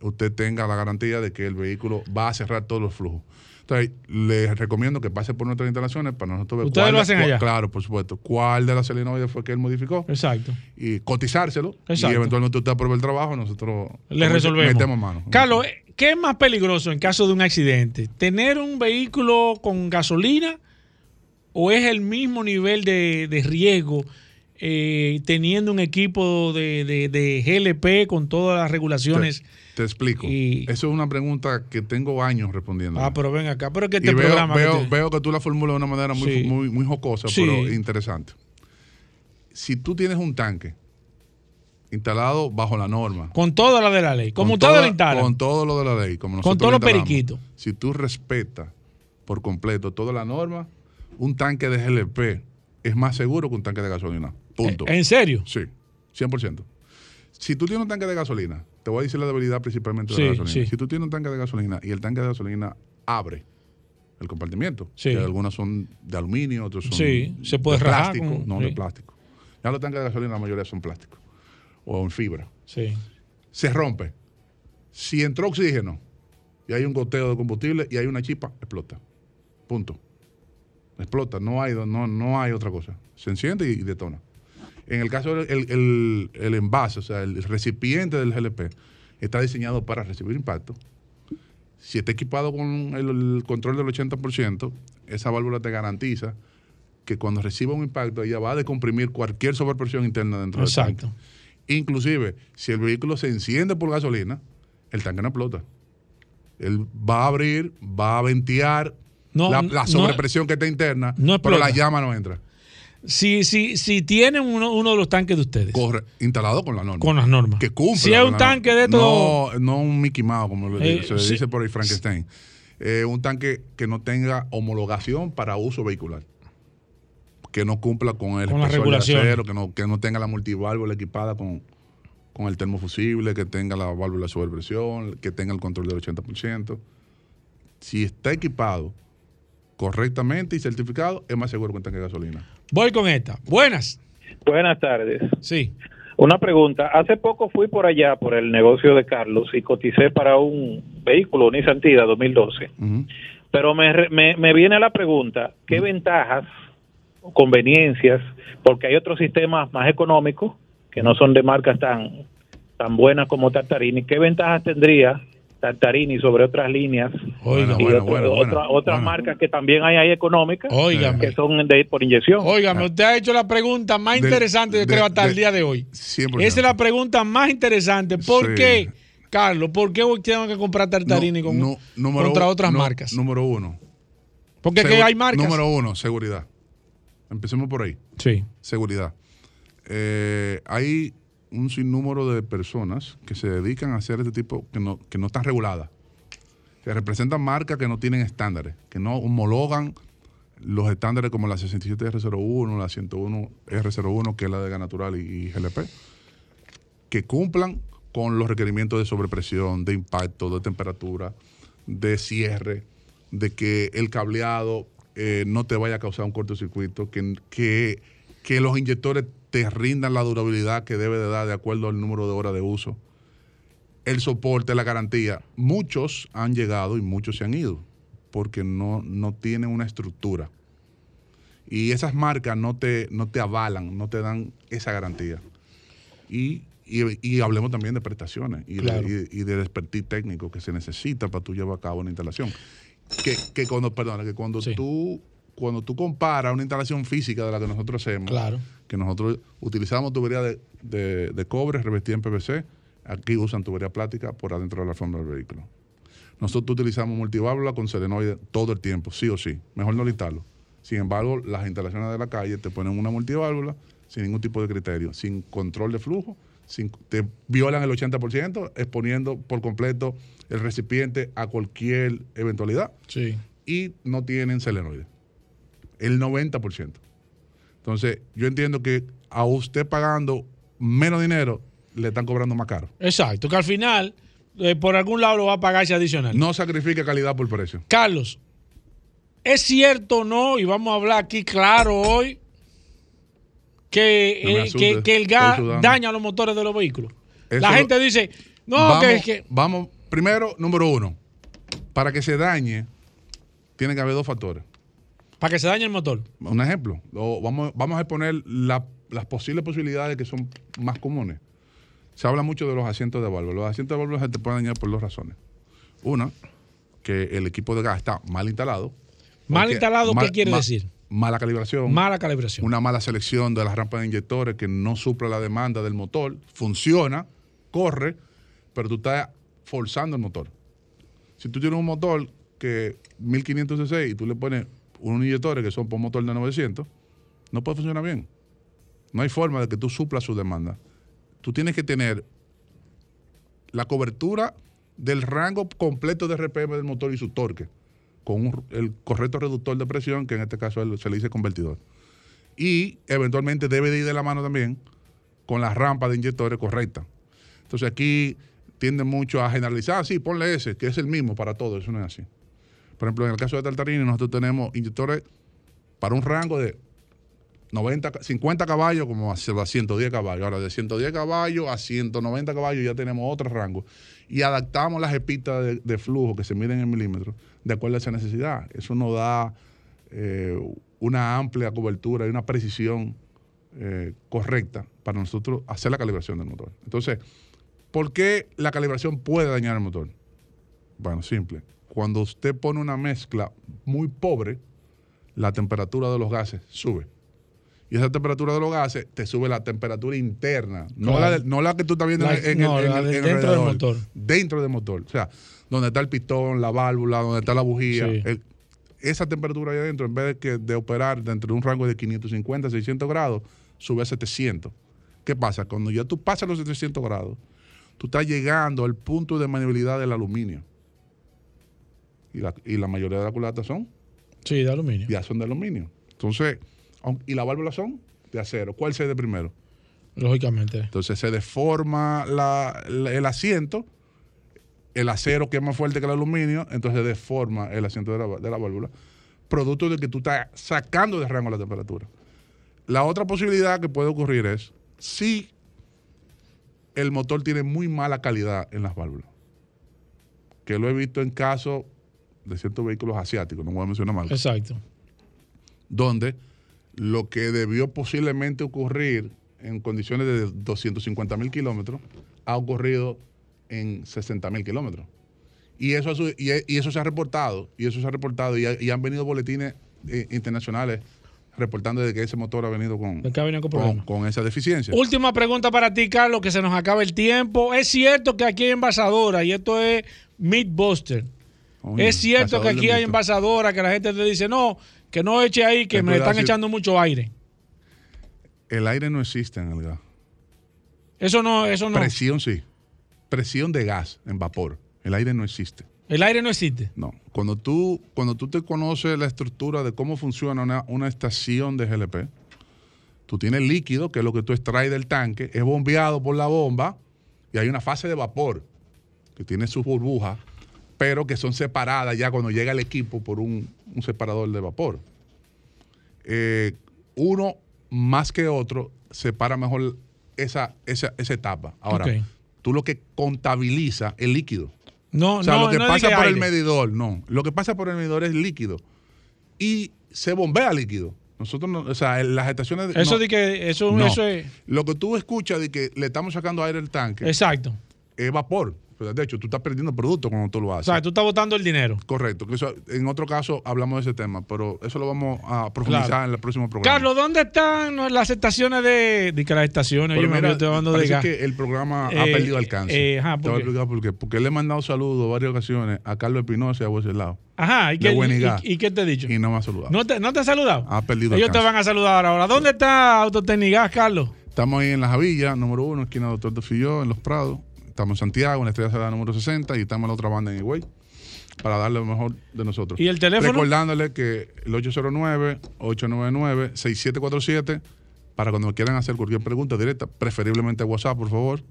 usted tenga la garantía de que el vehículo va a cerrar todos los flujos. Entonces, les recomiendo que pase por nuestras instalaciones para nosotros ver ¿Ustedes cuál lo hacen cuál- allá? Claro, por supuesto. ¿Cuál de las solenoides fue que él modificó? Exacto. Y cotizárselo. Exacto. Y eventualmente usted aprueba el trabajo, nosotros Le resolvemos. metemos mano. Carlos, ¿qué es más peligroso en caso de un accidente? ¿Tener un vehículo con gasolina o es el mismo nivel de, de riesgo eh, teniendo un equipo de, de- de GLP con todas las regulaciones? Te explico. Eso es una pregunta que tengo años respondiendo. Ah, pero ven acá, pero que y este veo, programa... que veo, te- veo que tú la formulas de una manera muy, Sí. muy, muy jocosa, Sí. pero interesante. Si tú tienes un tanque instalado bajo la norma, Con toda la de la ley, como ustedes lo instalan. Con todo lo de la ley, como Con todos lo los periquitos. Si tú respetas por completo toda la norma, un tanque de GLP es más seguro que un tanque de gasolina. Punto. ¿En serio? Sí, 100%. Si tú tienes un tanque de gasolina, te voy a decir la debilidad principalmente de Sí, la gasolina. sí. Si tú tienes un tanque de gasolina y el tanque de gasolina abre el compartimiento, Sí. que algunas son de aluminio, otros son Sí, se puede de plástico, con- no de plástico. Ya los tanques de gasolina la mayoría son plásticos o en fibra. Sí. Se rompe. Si entró oxígeno y hay un goteo de combustible y hay una chispa, explota. Punto. Explota, no hay, no, no hay otra cosa. Se enciende y detona. En el caso del el, el- el envase, o sea, el recipiente del GLP, está diseñado para recibir impacto. Si está equipado con el, el control del 80%, esa válvula te garantiza que cuando reciba un impacto, ella va a decomprimir cualquier sobrepresión interna dentro del Exacto. tanque. Inclusive, si el vehículo se enciende por gasolina, el tanque no explota. Él va a abrir, va a ventear No, la, la sobrepresión que está interna, no pero la llama no entra. Si, si, si tienen uno, uno de los tanques de ustedes. Corre, instalado con la norma. Con las normas. Que cumple. Si es un la tanque de estos- No, no un Mickey Mouse, como lo- Eh, se sí. dice por ahí Frankenstein. Eh, un tanque que no tenga homologación para uso vehicular. Que no cumpla con el Con de regulaciones. acero, que no, que no tenga la multiválvula equipada con, con el termofusible, que tenga la válvula de sobrepresión, que tenga el control del 80%. Si está equipado correctamente y certificado, es más seguro que un tanque de gasolina. Voy con esta. Buenas. Buenas tardes. Sí. Una pregunta. Hace poco fui por allá, por el negocio de Carlos, y coticé para un vehículo Nissan Tida 2012. Pero me, me, me viene la pregunta, ¿qué ventajas o conveniencias? Porque hay otros sistemas más económicos que no son de marcas tan, tan buenas como Tartarini. ¿Qué ventajas tendría Tartarini sobre otras líneas Oiga, y bueno, otro- bueno, bueno, otra- otras marcas que también hay ahí económicas que son de por inyección? Óigame, usted ha hecho la pregunta más interesante, yo de- creo, hasta el día de hoy. 100%. Esa es la pregunta más interesante. ¿Por Sí. qué, Carlos? ¿Por qué hoy tengo que comprar Tartarini con- No, número contra otras no, marcas? Número uno. Porque es que Segu- hay marcas. Número uno, seguridad. Empecemos por ahí. Sí. Seguridad. Eh, hay un sinnúmero de personas que se dedican a hacer este tipo que no, que no están reguladas. Que representan marcas que no tienen estándares, que no homologan los estándares como la 67R01, la 101R01, que es la de gas natural y, GLP, que cumplan con los requerimientos de sobrepresión, de impacto, de temperatura, de cierre, de que el cableado eh, no te vaya a causar un cortocircuito, que, que, que los inyectores te rindan la durabilidad que debe de dar de acuerdo al número de horas de uso. El soporte, la garantía. Muchos han llegado y muchos se han ido porque no, no tienen una estructura. Y esas marcas no te, no te avalan, no te dan esa garantía. Y, y- y hablemos también de prestaciones y, de- y, y del expertise técnico que se necesita para tú llevar a cabo una instalación. Que, que cuando, perdona, que cuando tú cuando tú comparas una instalación física de la que nosotros hacemos, Claro. Que nosotros utilizamos tubería de, de- de cobre revestida en PVC, aquí usan tubería plástica por adentro de la alfombra del vehículo. Nosotros utilizamos multiválvula con selenoide todo el tiempo, sí o sí. Mejor no lo instalo. Sin embargo, las instalaciones de la calle te ponen una multiválvula sin ningún tipo de criterio, sin control de flujo, sin, te violan el 80%, exponiendo por completo el recipiente a cualquier eventualidad. Sí. Y no tienen selenoide. El 90%. Entonces, yo entiendo que a usted pagando menos dinero, le están cobrando más caro. Exacto, que al final, eh, por algún lado lo va a pagar ese adicional. No sacrifique calidad por precio. Carlos, ¿es cierto o no? Y vamos a hablar aquí claro hoy. Que, No me eh, que, que el gas estoy sudando. daña los motores de los vehículos. Eso La lo- gente dice, no, vamos, que, que Vamos, primero, número uno. Para que se dañe, tiene que haber dos factores. Para que se dañe el motor. Un ejemplo. o vamos, vamos a exponer la- las posibles posibilidades que son más comunes. Se habla mucho de los asientos de válvula. Los asientos de válvula se te pueden dañar por dos razones. Una, que el equipo de gas está mal instalado. Mal instalado, ¿qué mal- quiere ma- decir? Mala calibración. Mala calibración. Una mala selección de las rampas de inyectores que no suple la demanda del motor. Funciona, corre, pero tú estás forzando el motor. Si tú tienes un motor que 1500 cc y tú le pones unos inyectores que son por motor de 900, no puede funcionar bien. No hay forma de que tú suplas su demanda. Tú tienes que tener la cobertura del rango completo de RPM del motor y su torque, con el correcto reductor de presión, que en este caso se le dice convertidor. Y eventualmente debe de ir de la mano también con la rampa de inyectores correcta. Entonces aquí tienden mucho a generalizar, sí, ponle ese, que es el mismo para todos, eso no es así. Por ejemplo, en el caso de Tartarini, nosotros tenemos inyectores para un rango de 90, 50 caballos como a 110 caballos. Ahora, de 110 caballos a 190 caballos ya tenemos otro rango. Y adaptamos las espitas de, de flujo que se miden en milímetros de acuerdo a esa necesidad. Eso nos da eh, una amplia cobertura y una precisión eh, correcta para nosotros hacer la calibración del motor. Entonces, ¿por qué la calibración puede dañar el motor? Bueno, simple. Cuando usted pone una mezcla muy pobre, la temperatura de los gases sube. Y esa temperatura de los gases te sube la temperatura interna, no, la, de- no la que tú estás viendo La- en, no, el, en de en dentro del motor. Dentro del motor. O sea, donde está el pistón, la válvula, donde está la bujía. Sí. el- esa temperatura ahí adentro, en vez de, que, de operar dentro de un rango de 550 a 600 grados, sube a 700. ¿Qué pasa? Cuando ya tú pasas los 700 grados, tú estás llegando al punto de maniabilidad del aluminio. Y la, y la mayoría de las culatas son Sí, de aluminio. ya son de aluminio. Entonces, y las válvulas son de acero. ¿Cuál se de primero? Lógicamente. Entonces se deforma la- la- el asiento, el acero que es más fuerte que el aluminio, entonces deforma el asiento de la, de la válvula, producto de que tú estás sacando de rango la temperatura. La otra posibilidad que puede ocurrir es si el motor tiene muy mala calidad en las válvulas, que lo he visto en casos de ciertos vehículos asiáticos, no voy a mencionar mal Exacto. donde lo que debió posiblemente ocurrir en condiciones de 250 mil kilómetros ha ocurrido en 60 mil kilómetros. Y eso, y, y eso se ha reportado, y eso se ha reportado, y, ha- y han venido boletines eh, internacionales reportando de que ese motor ha venido con, De que ha venido con con, problemas. con esa deficiencia. Última pregunta para ti, Carlos, que se nos acaba el tiempo. Es cierto que aquí hay envasadora y esto es Meatbuster. Oye, es cierto que aquí hay envasadora que la gente te dice, no, que no eche ahí, que Ten me cuidado están si- echando mucho aire. El aire no existe en el gas. Eso no, eso no. Presión sí. Presión de gas en vapor. El aire no existe. El aire no existe. No. Cuando tú, cuando tú te conoces la estructura de cómo funciona una, una estación de GLP, tú tienes líquido, que es lo que tú extraes del tanque, es bombeado por la bomba y hay una fase de vapor que tiene sus burbujas, pero que son separadas ya cuando llega el equipo por un, un separador de vapor. Eh, uno más que otro separa mejor esa, esa, esa etapa. Ahora, tú lo que contabiliza el líquido. No, O sea, no, lo que no pasa por el medidor, no. Lo que pasa por el medidor es líquido. Y se bombea líquido. Nosotros, no, o sea, en las estaciones. de- Eso no. de que eso, No. eso es. Lo que tú escuchas de que le estamos sacando aire al tanque. Exacto. Es vapor. Pero, De hecho, tú estás perdiendo producto cuando tú lo O haces. sea, tú estás botando el dinero. Correcto. que eso- en otro caso hablamos de ese tema, pero eso lo vamos a profundizar Claro. en el próximo programa. Carlos, ¿dónde están las estaciones de. de que las estaciones? Pero Yo me mira, estoy hablando de gas. que el programa ha Eh, perdido alcance. eh, ajá, Te ¿por voy a explicar por qué. Porque le he mandado saludos varias ocasiones a Carlos Espinosa y a Lado. Ajá, ¿y de qué, y- y qué te he dicho? Y no me ha saludado. ¿No te, ¿No te ha saludado? Ha perdido Ellos te alcance. van a saludar ahora. ¿Dónde está Autotecnigas, Carlos? Estamos ahí en La Javilla, número uno, esquina Doctor de Filló, en Los Prados. Estamos en Santiago, en la Estrella Salada número 60 y estamos en la otra banda en Higüey para darle lo mejor de nosotros. ¿Y el teléfono? Recordándole que el 809-899-6747 para cuando quieran hacer cualquier pregunta directa, preferiblemente WhatsApp, por favor.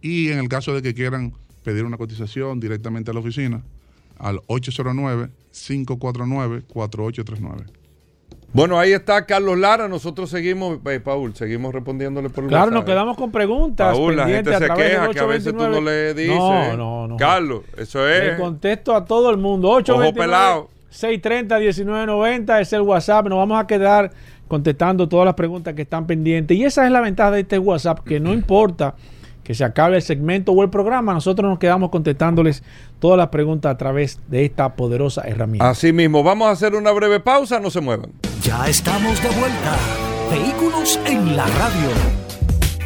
Y en el caso de que quieran pedir una cotización directamente a la oficina, al 809-549-4839. Bueno, ahí está Carlos Lara. Nosotros seguimos, eh, Paul, seguimos respondiéndole por el Claro, nos quedamos con preguntas. Paul, la gente se queja que a veces tú no le 829. dices. No, no, no. Carlos, eso Le es. contesto a todo el mundo. 829 pelado. 630 1990 es el WhatsApp. Nos vamos a quedar contestando todas las preguntas que están pendientes. Y esa es la ventaja de este WhatsApp, que no importa que se acabe el segmento o el programa, nosotros nos quedamos contestándoles todas las preguntas a través de esta poderosa herramienta. Así mismo, vamos a hacer una breve pausa, no se muevan. Ya estamos de vuelta. Vehículos en la radio.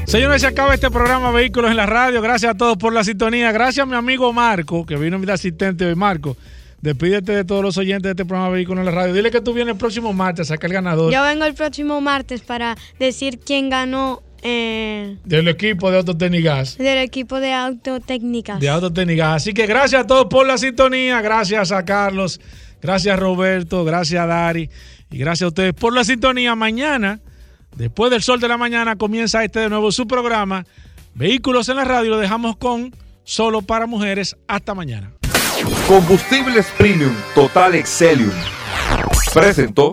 Señores, se acaba este programa Vehículos en la Radio. Gracias a todos por la sintonía. Gracias a mi amigo Marco, que vino mi asistente hoy. Marco, despídete de todos los oyentes de este programa Vehículos en la Radio. Dile que tú vienes el próximo martes a sacar el ganador Yo vengo el próximo martes para decir quién ganó eh, del equipo de Autotecnigas. del equipo de autotécnicas. De Autotecnigas. Así que gracias a todos por la sintonía. Gracias a Carlos. Gracias a Roberto. Gracias a Dari. Y gracias a ustedes por la sintonía. Mañana, después del sol de la mañana, comienza este de nuevo su programa Vehículos en la radio lo dejamos con solo para mujeres. Hasta mañana. Combustibles Premium Total Excelium. Presentó.